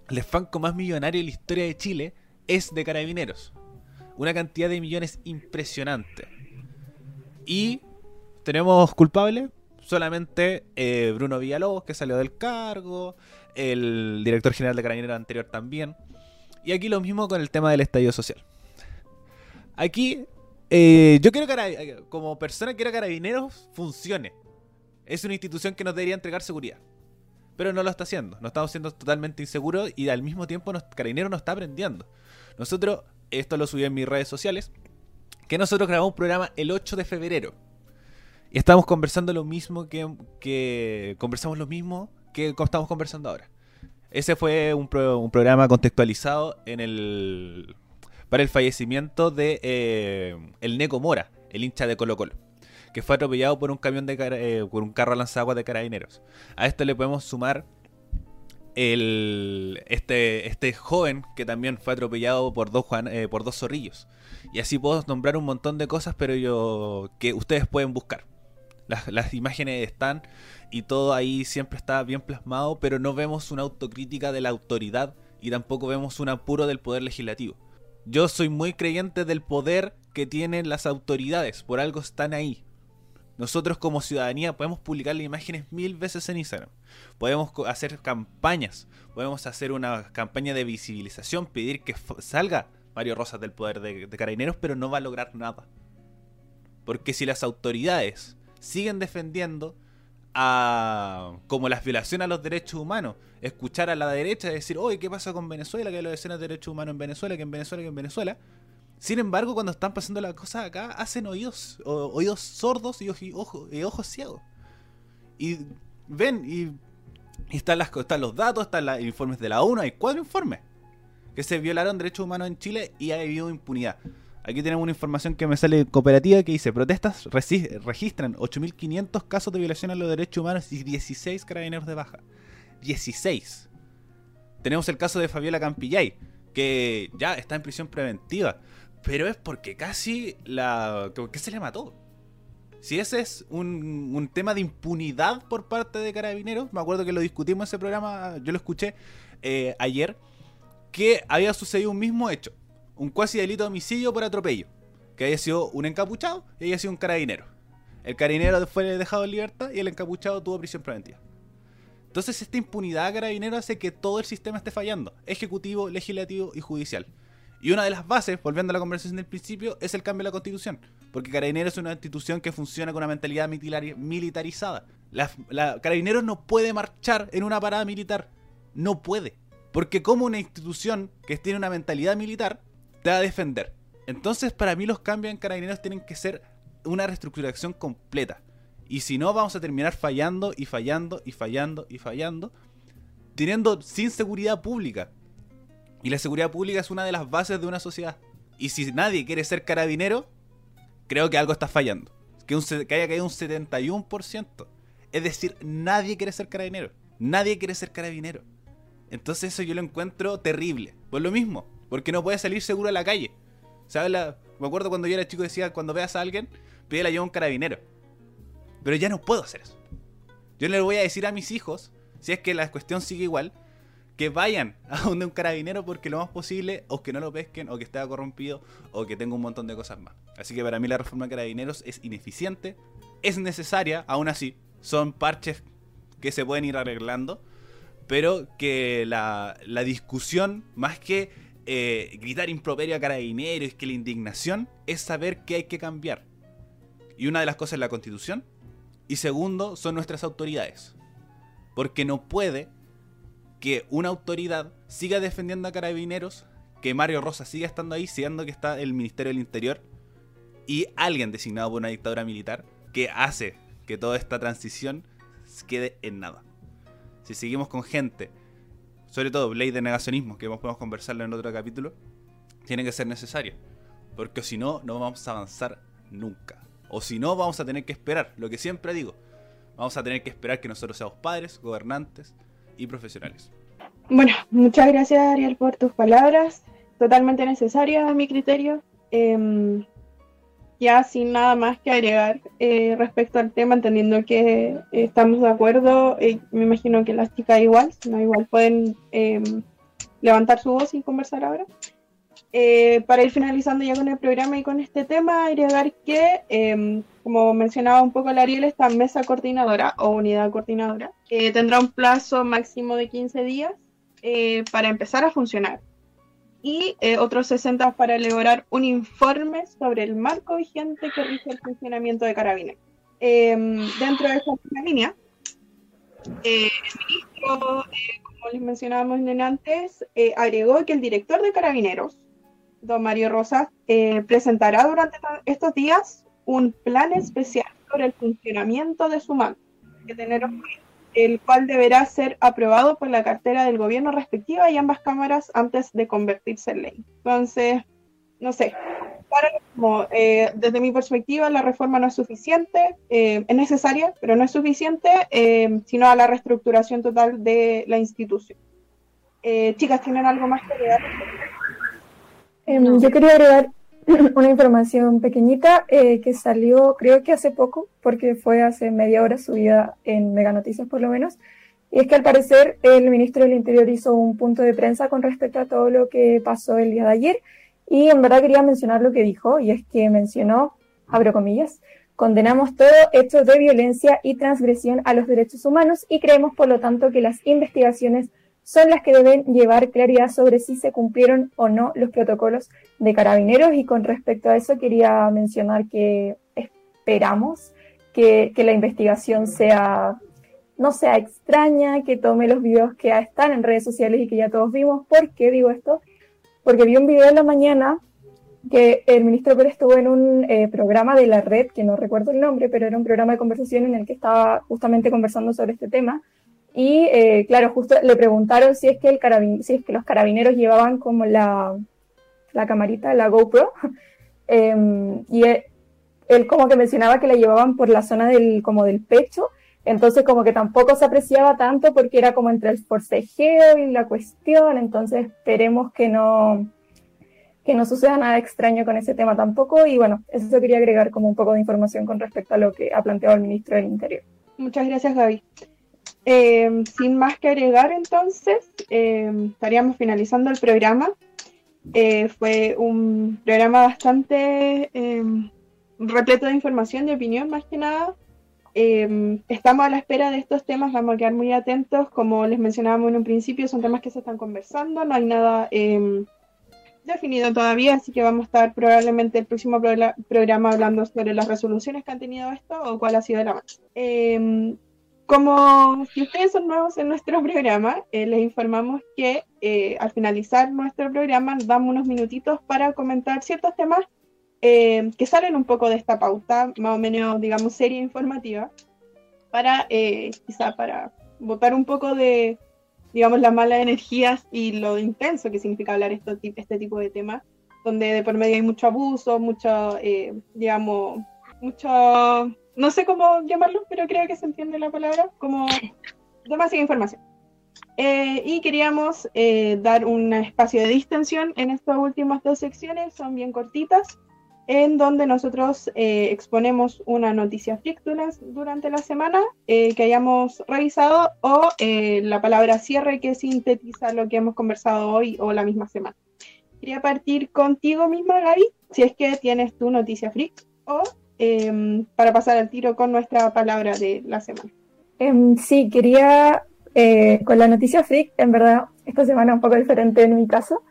El desfalco más millonario de la historia de Chile es de carabineros. Una cantidad de millones impresionante. Y tenemos culpable solamente eh, Bruno Villalobos, que salió del cargo, el director general de carabineros anterior también. Y aquí lo mismo con el tema del estadio social. Aquí, eh, yo quiero que como persona quiero que Carabineros funcione. Es una institución que nos debería entregar seguridad. Pero no lo está haciendo. Nos estamos siendo totalmente inseguros y al mismo tiempo nos, Carabineros nos está aprendiendo. Nosotros, esto lo subí en mis redes sociales, que nosotros grabamos un programa el 8 de febrero. Y estamos conversando lo mismo que conversamos lo mismo que estamos conversando ahora. Ese fue un, programa contextualizado en el para el fallecimiento de eh, el Neco Mora, el hincha de Colo Colo, que fue atropellado por un camión de eh, por un carro lanzaguas de carabineros. A esto le podemos sumar el, este, este joven que también fue atropellado por dos, eh, por dos zorrillos. Y así puedo nombrar un montón de cosas, pero yo que ustedes pueden buscar. Las, las imágenes están y todo ahí siempre está bien plasmado, pero no vemos una autocrítica de la autoridad y tampoco vemos un apuro del poder legislativo. Yo soy muy creyente del poder que tienen las autoridades, por algo están ahí. Nosotros como ciudadanía podemos publicar las imágenes mil veces en Instagram. Podemos hacer campañas, podemos hacer una campaña de visibilización, pedir que salga Mario Rosas del poder de, de carabineros, pero no va a lograr nada. Porque si las autoridades siguen defendiendo a como las violaciones a los derechos humanos, escuchar a la derecha y decir, oye, ¿qué pasa con Venezuela? Que hay violaciones de derechos humanos en Venezuela, que en Venezuela, que en Venezuela. Sin embargo, cuando están pasando las cosas acá, hacen oídos, oídos sordos y, ojos, y ciegos. Y ven, y, están, las, están los datos, están los informes de la ONU, hay cuatro informes que se violaron derechos humanos en Chile y ha habido impunidad. Aquí tenemos una información que me sale cooperativa que dice, protestas registran 8.500 casos de violación a los derechos humanos y 16 carabineros de baja. 16. Tenemos el caso de Fabiola Campillay, que ya está en prisión preventiva, pero es porque casi la... ¿Qué se le mató? Si ese es un, tema de impunidad por parte de carabineros, me acuerdo que lo discutimos en ese programa, yo lo escuché eh, ayer, que había sucedido un mismo hecho un cuasi delito de homicidio por atropello, que haya sido un encapuchado y haya sido un carabinero. El carabinero fue dejado en libertad y el encapuchado tuvo prisión preventiva. Entonces esta impunidad carabinero hace que todo el sistema esté fallando, ejecutivo, legislativo y judicial. Y una de las bases, volviendo a la conversación del principio, es el cambio de la constitución. Porque Carabineros es una institución que funciona con una mentalidad militarizada. La, Carabineros no puede marchar en una parada militar. No puede. Porque como una institución que tiene una mentalidad militar, te va a defender. Entonces, para mí los cambios en Carabineros tienen que ser una reestructuración completa. Y si no, vamos a terminar fallando y fallando y fallando y fallando, teniendo sin seguridad pública. Y la seguridad pública es una de las bases de una sociedad. Y si nadie quiere ser carabinero, creo que algo está fallando. Que, que haya caído un 71%. Es decir, nadie quiere ser carabinero. Nadie quiere ser carabinero. Entonces eso yo lo encuentro terrible. Pues lo mismo, porque no puedes salir seguro a la calle. ¿Sabes? me acuerdo cuando yo era chico decía, cuando veas a alguien, pídele ayuda a un carabinero. Pero ya no puedo hacer eso. Yo le voy a decir a mis hijos, si es que la cuestión sigue igual, que vayan (laughs) a donde un carabinero porque lo más posible o que no lo pesquen o que esté corrompido o que tenga un montón de cosas más. Así que para mí la reforma de carabineros es ineficiente, es necesaria, aún así son parches que se pueden ir arreglando, pero que la, discusión, más que eh, gritar improperio a carabineros, que la indignación es saber qué hay que cambiar. Y una de las cosas es la constitución, y segundo, son nuestras autoridades. Porque no puede que una autoridad siga defendiendo a carabineros, que Mario Rosa siga estando ahí, siendo que está el Ministerio del Interior, y alguien designado por una dictadura militar que hace que toda esta transición quede en nada. Si seguimos con gente, sobre todo ley de negacionismo, que podemos conversarlo en otro capítulo, tiene que ser necesario. Porque si no, no vamos a avanzar nunca. O si no, vamos a tener que esperar, lo que siempre digo, vamos a tener que esperar que nosotros seamos padres, gobernantes y profesionales. Bueno, muchas gracias Ariel por tus palabras, totalmente necesarias a mi criterio. Em, ya sin nada más que agregar eh, respecto al tema, entendiendo que estamos de acuerdo, eh, me imagino que las chicas igual, no igual pueden em, levantar su voz y conversar ahora. Eh, para ir finalizando ya con el programa y con este tema, agregar que, em, como mencionaba un poco la Ariel, esta mesa coordinadora o unidad coordinadora tendrá un plazo máximo de 15 días eh, para empezar a funcionar y eh, otros 60 para elaborar un informe sobre el marco vigente que rige el funcionamiento de Carabineros. Em, dentro de esa línea, el ministro, como les mencionábamos antes, agregó que el director de Carabineros don Mario Rosas, eh, presentará durante estos días un plan especial sobre el funcionamiento de su mando, el cual deberá ser aprobado por la cartera del gobierno respectiva y ambas cámaras antes de convertirse en ley. Entonces, no sé, eh, desde mi perspectiva la reforma no es suficiente, eh, es necesaria, pero no es suficiente, sino a la reestructuración total de la institución. chicas, ¿tienen algo más que agregar? Em, yo quería agregar (laughs) una información pequeñita eh, que salió creo que hace poco, porque fue hace media hora subida en Mega Noticias por lo menos, y es que al parecer el ministro del Interior hizo un punto de prensa con respecto a todo lo que pasó el día de ayer, y en verdad quería mencionar lo que dijo, y es que mencionó, abro comillas, condenamos todo hecho de violencia y transgresión a los derechos humanos y creemos por lo tanto que las investigaciones son las que deben llevar claridad sobre si se cumplieron o no los protocolos de carabineros. Y con respecto a eso quería mencionar que esperamos que, la investigación sea no sea extraña, que tome los videos que están en redes sociales y que ya todos vimos. ¿Por qué digo esto? Porque vi un video en la mañana que el ministro Pérez estuvo en un eh, programa de la red, que no recuerdo el nombre, pero era un programa de conversación en el que estaba justamente conversando sobre este tema, y eh, claro, justo le preguntaron si es que el carabin si es que los carabineros llevaban como la, la camarita, la GoPro, (laughs) em, y él, como que mencionaba que la llevaban por la zona del, como del pecho, entonces como que tampoco se apreciaba tanto porque era como entre el forcejeo y la cuestión, entonces esperemos que no, que no suceda nada extraño con ese tema tampoco, y bueno, eso quería agregar como un poco de información con respecto a lo que ha planteado el ministro del Interior. Muchas gracias, Gaby. Eh, sin más que agregar, entonces, eh, estaríamos finalizando el programa. Eh, fue un programa bastante repleto de información, de opinión, más que nada. estamos a la espera de estos temas, vamos a quedar muy atentos. Como les mencionábamos en un principio, son temas que se están conversando, no hay nada definido todavía, así que vamos a estar probablemente el próximo programa hablando sobre las resoluciones que han tenido esto o cuál ha sido la más. Como si ustedes son nuevos en nuestro (laughs) programa, eh, les informamos que eh, al finalizar nuestro programa damos unos minutitos para comentar ciertos temas em, que salen un poco de esta pauta, más o menos, digamos, seria informativa, para eh, quizá para botar un poco de, digamos, las malas energías y lo intenso que significa hablar esto, este tipo de temas, donde de por medio hay mucho abuso, mucho, digamos, mucho no sé cómo llamarlo, pero creo que se entiende la palabra, como demasiada información. Eh, y queríamos eh, dar un espacio de distensión en estas últimas dos secciones, son bien cortitas, en donde nosotros eh, exponemos una noticia freak durante la semana que hayamos revisado o la palabra cierre que sintetiza lo que hemos conversado hoy o la misma semana. Quería partir contigo misma, Gaby, si es que tienes tu noticia freak o Em, para pasar al tiro con nuestra palabra de la semana. Em, sí, quería, eh, con la noticia freak, en verdad, esta semana un poco diferente en mi caso,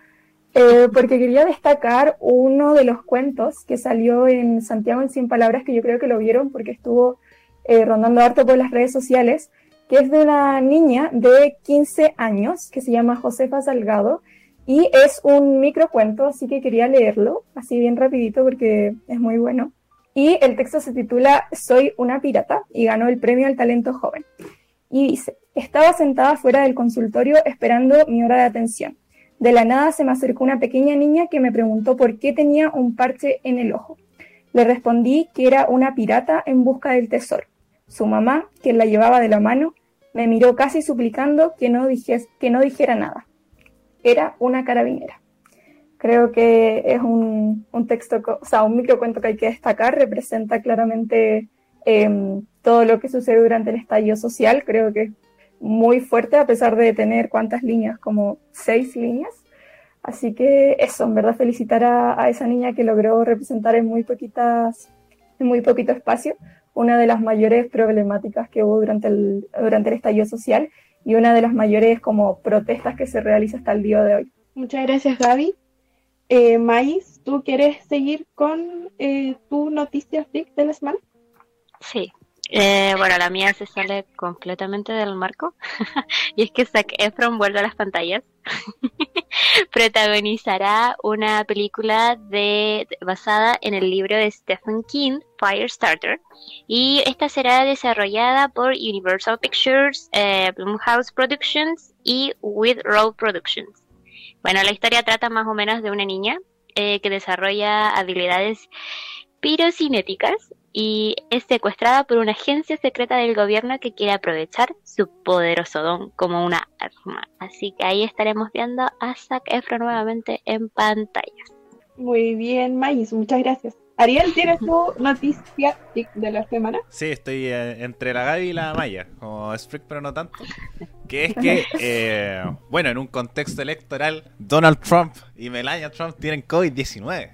eh, porque quería destacar uno de los cuentos que salió en Santiago en 100 Palabras, que yo creo que lo vieron porque estuvo eh, rondando harto por las redes sociales, que es de una niña de 15 años que se llama Josefa Salgado y es un microcuento, así que quería leerlo así bien rapidito porque es muy bueno. Y el texto se titula Soy una pirata y ganó el premio al talento joven. Y dice, estaba sentada fuera del consultorio esperando mi hora de atención. De la nada se me acercó una pequeña niña que me preguntó por qué tenía un parche en el ojo. Le respondí que era una pirata en busca del tesoro. Su mamá, quien la llevaba de la mano, me miró casi suplicando que no, que no dijera nada. Era una carabinera. Creo que es un, un texto, o sea, un microcuento que hay que destacar, representa claramente em, todo lo que sucede durante el estallido social. Creo que es muy fuerte, a pesar de tener cuántas líneas, como seis líneas. Así que eso, en verdad, felicitar a, a esa niña que logró representar en muy poquitas, en muy poquito espacio, una de las mayores problemáticas que hubo durante el, durante el estallido social y una de las mayores como protestas que se realiza hasta el día de hoy. Muchas gracias, Gaby. Eh, Maíz, ¿tú quieres seguir con eh, tu noticia de la? Sí. Eh, bueno, la mía se sale completamente del marco. (laughs) y es que Zac Efron vuelve a las pantallas. (laughs) Protagonizará una película de, basada en el libro de Stephen King, Firestarter. Y esta será desarrollada por Universal Pictures, eh, Blumhouse Productions y With Road Productions. Bueno, la historia trata más o menos de una niña eh, que desarrolla habilidades pirocinéticas y es secuestrada por una agencia secreta del gobierno que quiere aprovechar su poderoso don como una arma. Así que ahí estaremos viendo a Zac Efron nuevamente en pantallas. Muy bien, Maíz, muchas gracias. Ariel, ¿tienes (laughs) tu noticia de la semana? Sí, estoy eh, entre la Gaby y la Maya, como es pero no tanto. Que es que, (laughs) eh, bueno, en un contexto electoral, Donald Trump y Melania Trump tienen COVID-19.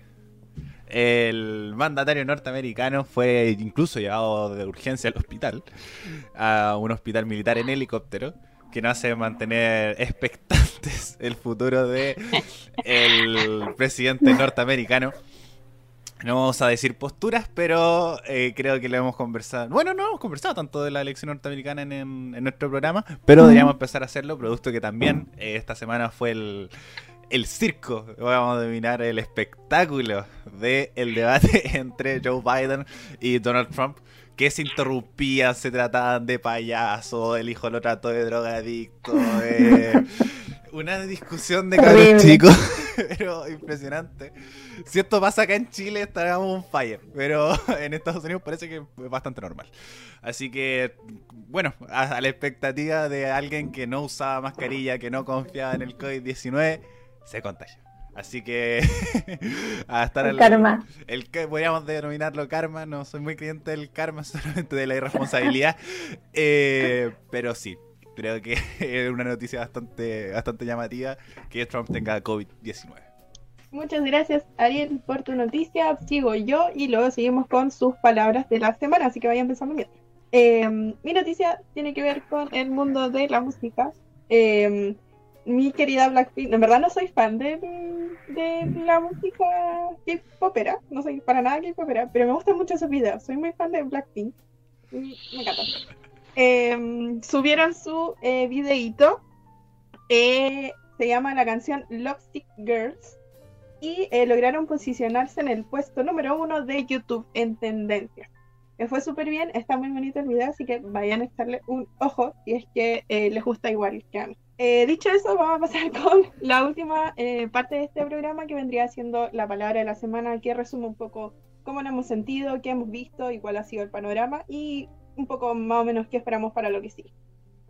El mandatario norteamericano fue incluso llevado de urgencia al hospital, a un hospital militar en helicóptero, que no hace mantener expectantes el futuro de el presidente norteamericano. No vamos a decir posturas, pero eh, creo que lo hemos conversado. Bueno, no hemos conversado tanto de la elección norteamericana en, nuestro programa, pero deberíamos empezar a hacerlo, producto que también eh, esta semana fue el, el circo, vamos a dominar el espectáculo del el debate (laughs) entre Joe Biden y Donald Trump, que se interrumpían, se trataban de payaso, el hijo lo trató de drogadicto, eh, (laughs) una discusión de chicos, (laughs) (laughs) pero impresionante. Si esto pasa acá en Chile, estaríamos un fire. Pero (laughs) en Estados Unidos parece que es bastante normal. Así que, bueno, a, la expectativa de alguien que no usaba mascarilla, que no confiaba en el COVID-19, se contagia. Así que (laughs) a estar el, karma. El que podríamos denominarlo karma, no soy muy creyente del karma, solamente de la irresponsabilidad. Eh, pero sí, creo que (laughs) es una noticia bastante, bastante llamativa que Trump tenga COVID-19. Muchas gracias, Ariel, por tu noticia. Sigo yo y luego seguimos con sus palabras de la semana, así que vayan pensando bien. Em, mi noticia tiene que ver con el mundo de la música. Em, mi querida Blackpink, en verdad no soy fan de, de la música K-popera, no soy para nada K-popera, pero me gustan mucho sus videos, soy muy fan de Blackpink, me encanta. Em, subieron su eh, videíto, eh, se llama la canción Lovesick Girls, y eh, lograron posicionarse en el puesto número uno de YouTube en tendencia. Fue súper bien, está muy bonito el video, así que vayan a echarle un ojo si es que les gusta igual que a mí. Eh, dicho eso, vamos a pasar (laughs) con la última eh, parte de este programa que vendría siendo la palabra de la semana, que resume un poco cómo nos hemos sentido, qué hemos visto y cuál ha sido el panorama y un poco más o menos qué esperamos para lo que sigue.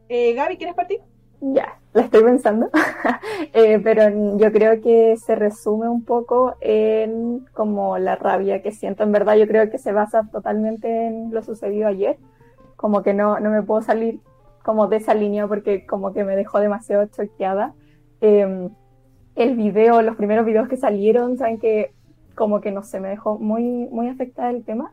Eh, Gaby, ¿quieres partir? Ya, la estoy pensando, (laughs) pero yo creo que se resume un poco en como la rabia que siento. En verdad yo creo que se basa totalmente en lo sucedido ayer, como que no, no me puedo salir como de esa línea porque como que me dejó demasiado choqueada. Em, el video, los primeros videos que salieron, saben que como que no sé, me dejó muy, muy afectada el tema.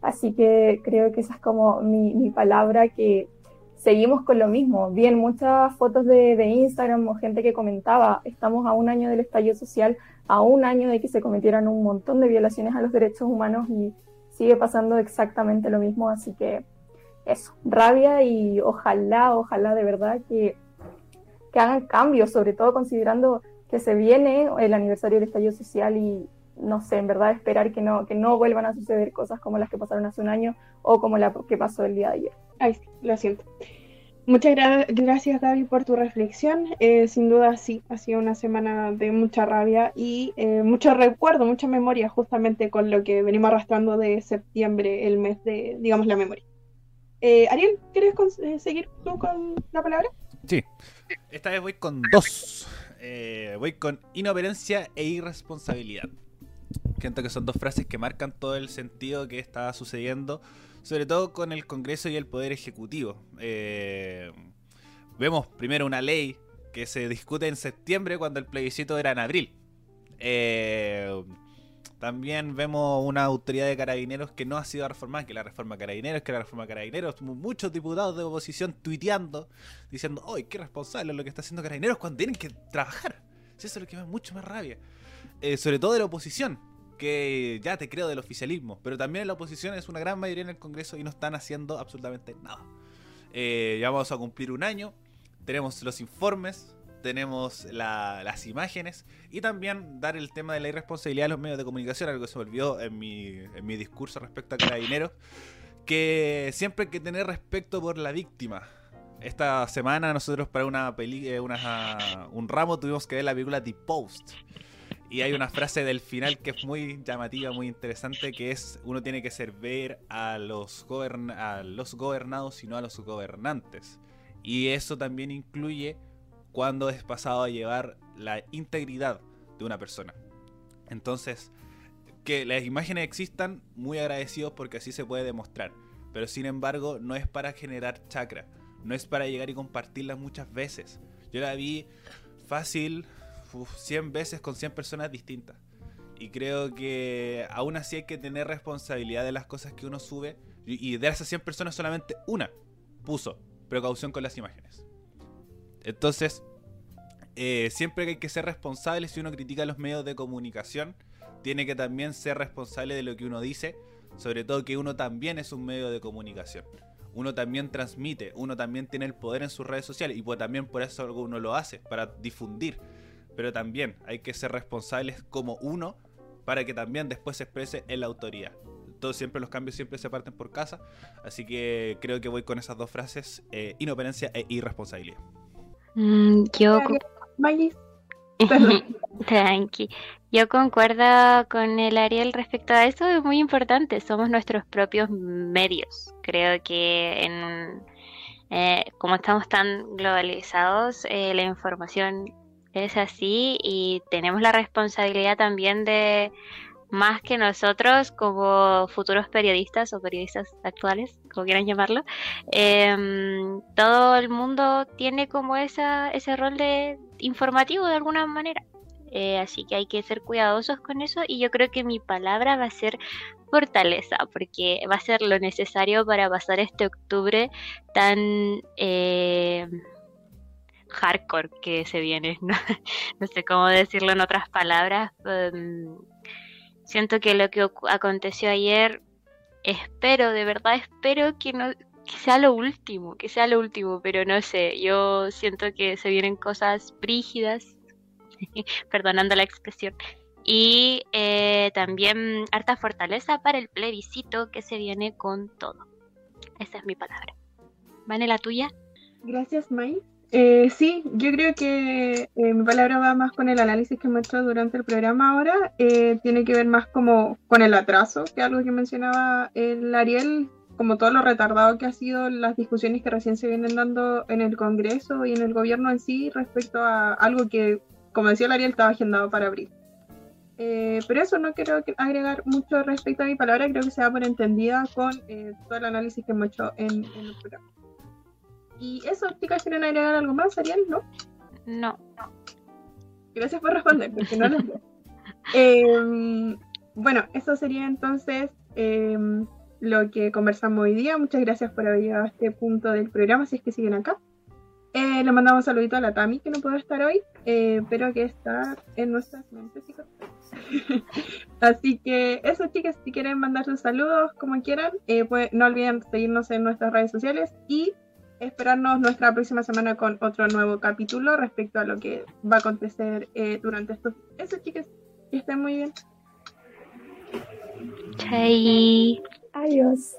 Así que creo que esa es como mi, palabra que seguimos con lo mismo. Vi en muchas fotos de, de, Instagram o gente que comentaba, estamos a un año del estallido social, a un año de que se cometieran un montón de violaciones a los derechos humanos y sigue pasando exactamente lo mismo. Así que eso, rabia y ojalá, ojalá de verdad que, que hagan cambios, sobre todo considerando que se viene el aniversario del estallido social y no sé, en verdad esperar que no, que no vuelvan a suceder cosas como las que pasaron hace un año o como la que pasó el día de ayer. Ay, lo siento. Muchas gracias, David, por tu reflexión. Eh, sin duda, sí, ha sido una semana de mucha rabia y eh, mucho recuerdo, mucha memoria, justamente con lo que venimos arrastrando de septiembre, el mes de, digamos, la memoria. Eh, Ariel, ¿quieres eh, seguir tú con la palabra? Sí, esta vez voy con dos. Eh, voy con inoperancia e irresponsabilidad. Siento que son dos frases que marcan todo el sentido que está sucediendo, sobre todo con el Congreso y el Poder Ejecutivo. vemos primero una ley que se discute en septiembre cuando el plebiscito era en abril. Eh, también vemos una autoridad de carabineros que no ha sido reformada, que la reforma carabineros, que la reforma carabineros. Muchos diputados de oposición tuiteando, diciendo, ¡ay, qué responsable es lo que está haciendo carabineros cuando tienen que trabajar! Eso es lo que me da mucho más rabia. Eh, sobre todo de la oposición, que ya te creo del oficialismo, pero también la oposición es una gran mayoría en el Congreso y no están haciendo absolutamente nada. Eh, ya vamos a cumplir un año, tenemos los informes, tenemos las imágenes y también dar el tema de la irresponsabilidad de los medios de comunicación, algo que se volvió en mi, en mi discurso respecto a carabineros, que siempre hay que tener respeto por la víctima. Esta semana nosotros para una peli eh, una, un ramo tuvimos que ver la película The Post. Y hay una frase del final que es muy llamativa, muy interesante, que es uno tiene que servir a los, a los gobernados y no a los gobernantes. Y eso también incluye cuando es pasado a llevar la integridad de una persona. Entonces, que las imágenes existan, muy agradecidos porque así se puede demostrar. Pero sin embargo, no es para generar chakra. No es para llegar y compartirlas muchas veces. Yo la vi fácil 100 veces con 100 personas distintas. Y creo que aún así hay que tener responsabilidad de las cosas que uno sube. Y de esas 100 personas solamente una puso precaución con las imágenes. Entonces, eh, siempre hay que ser responsable si uno critica los medios de comunicación, tiene que también ser responsable de lo que uno dice, sobre todo que uno también es un medio de comunicación. Uno también transmite, uno también tiene el poder en sus redes sociales y pues también por eso uno lo hace, para difundir. Pero también hay que ser responsables como uno para que también después se exprese en la autoridad. Todos siempre los cambios siempre se parten por casa, así que creo que voy con esas dos frases, eh, inoperencia e irresponsabilidad. Mm, yo (laughs) Tranqui. Yo concuerdo con el Ariel respecto a eso, es muy importante, somos nuestros propios medios. Creo que en, eh, como estamos tan globalizados, eh, la información es así y tenemos la responsabilidad también de más que nosotros como futuros periodistas o periodistas actuales, como quieran llamarlo, em, todo el mundo tiene como esa, ese rol de informativo de alguna manera. Eh, así que hay que ser cuidadosos con eso y yo creo que mi palabra va a ser fortaleza, porque va a ser lo necesario para pasar este octubre tan... Eh, hardcore que se viene. (laughs) No, sé cómo decirlo en otras palabras. Em, siento que lo que aconteció ayer, espero, de verdad espero que no sea lo último, que sea lo último, pero no sé, yo siento que se vienen cosas brígidas, (laughs) perdonando la expresión, y eh, también harta fortaleza para el plebiscito que se viene con todo. Esa es mi palabra. ¿Vane la tuya? Gracias, May. Eh, sí, yo creo que eh, mi palabra va más con el análisis que hemos hecho durante el programa ahora. tiene que ver más como con el atraso, que algo que mencionaba el Ariel, como todo lo retardado que ha sido las discusiones que recién se vienen dando en el Congreso y en el gobierno en sí respecto a algo que, como decía el Ariel, estaba agendado para abril. Eh, pero eso no quiero agregar mucho respecto a mi palabra, creo que se da por entendida con eh, todo el análisis que hemos hecho en, el programa. Y eso, chicas, ¿quieren agregar algo más, Ariel? ¿No? No. Gracias por responder, porque no lo sé. (laughs) Em, bueno, eso sería entonces em, lo que conversamos hoy día. Muchas gracias por haber llegado a este punto del programa, si es que siguen acá. Eh, le mandamos un saludito a la Tami, que no pudo estar hoy, eh, pero que está en nuestras mentes y (laughs) Así que eso, chicas, si quieren mandar sus saludos como quieran, eh, pues, no olviden seguirnos en nuestras redes sociales y esperarnos nuestra próxima semana con otro nuevo capítulo respecto a lo que va a acontecer eh, durante estos. Eso, chicas, que estén muy bien. Chai. Adiós.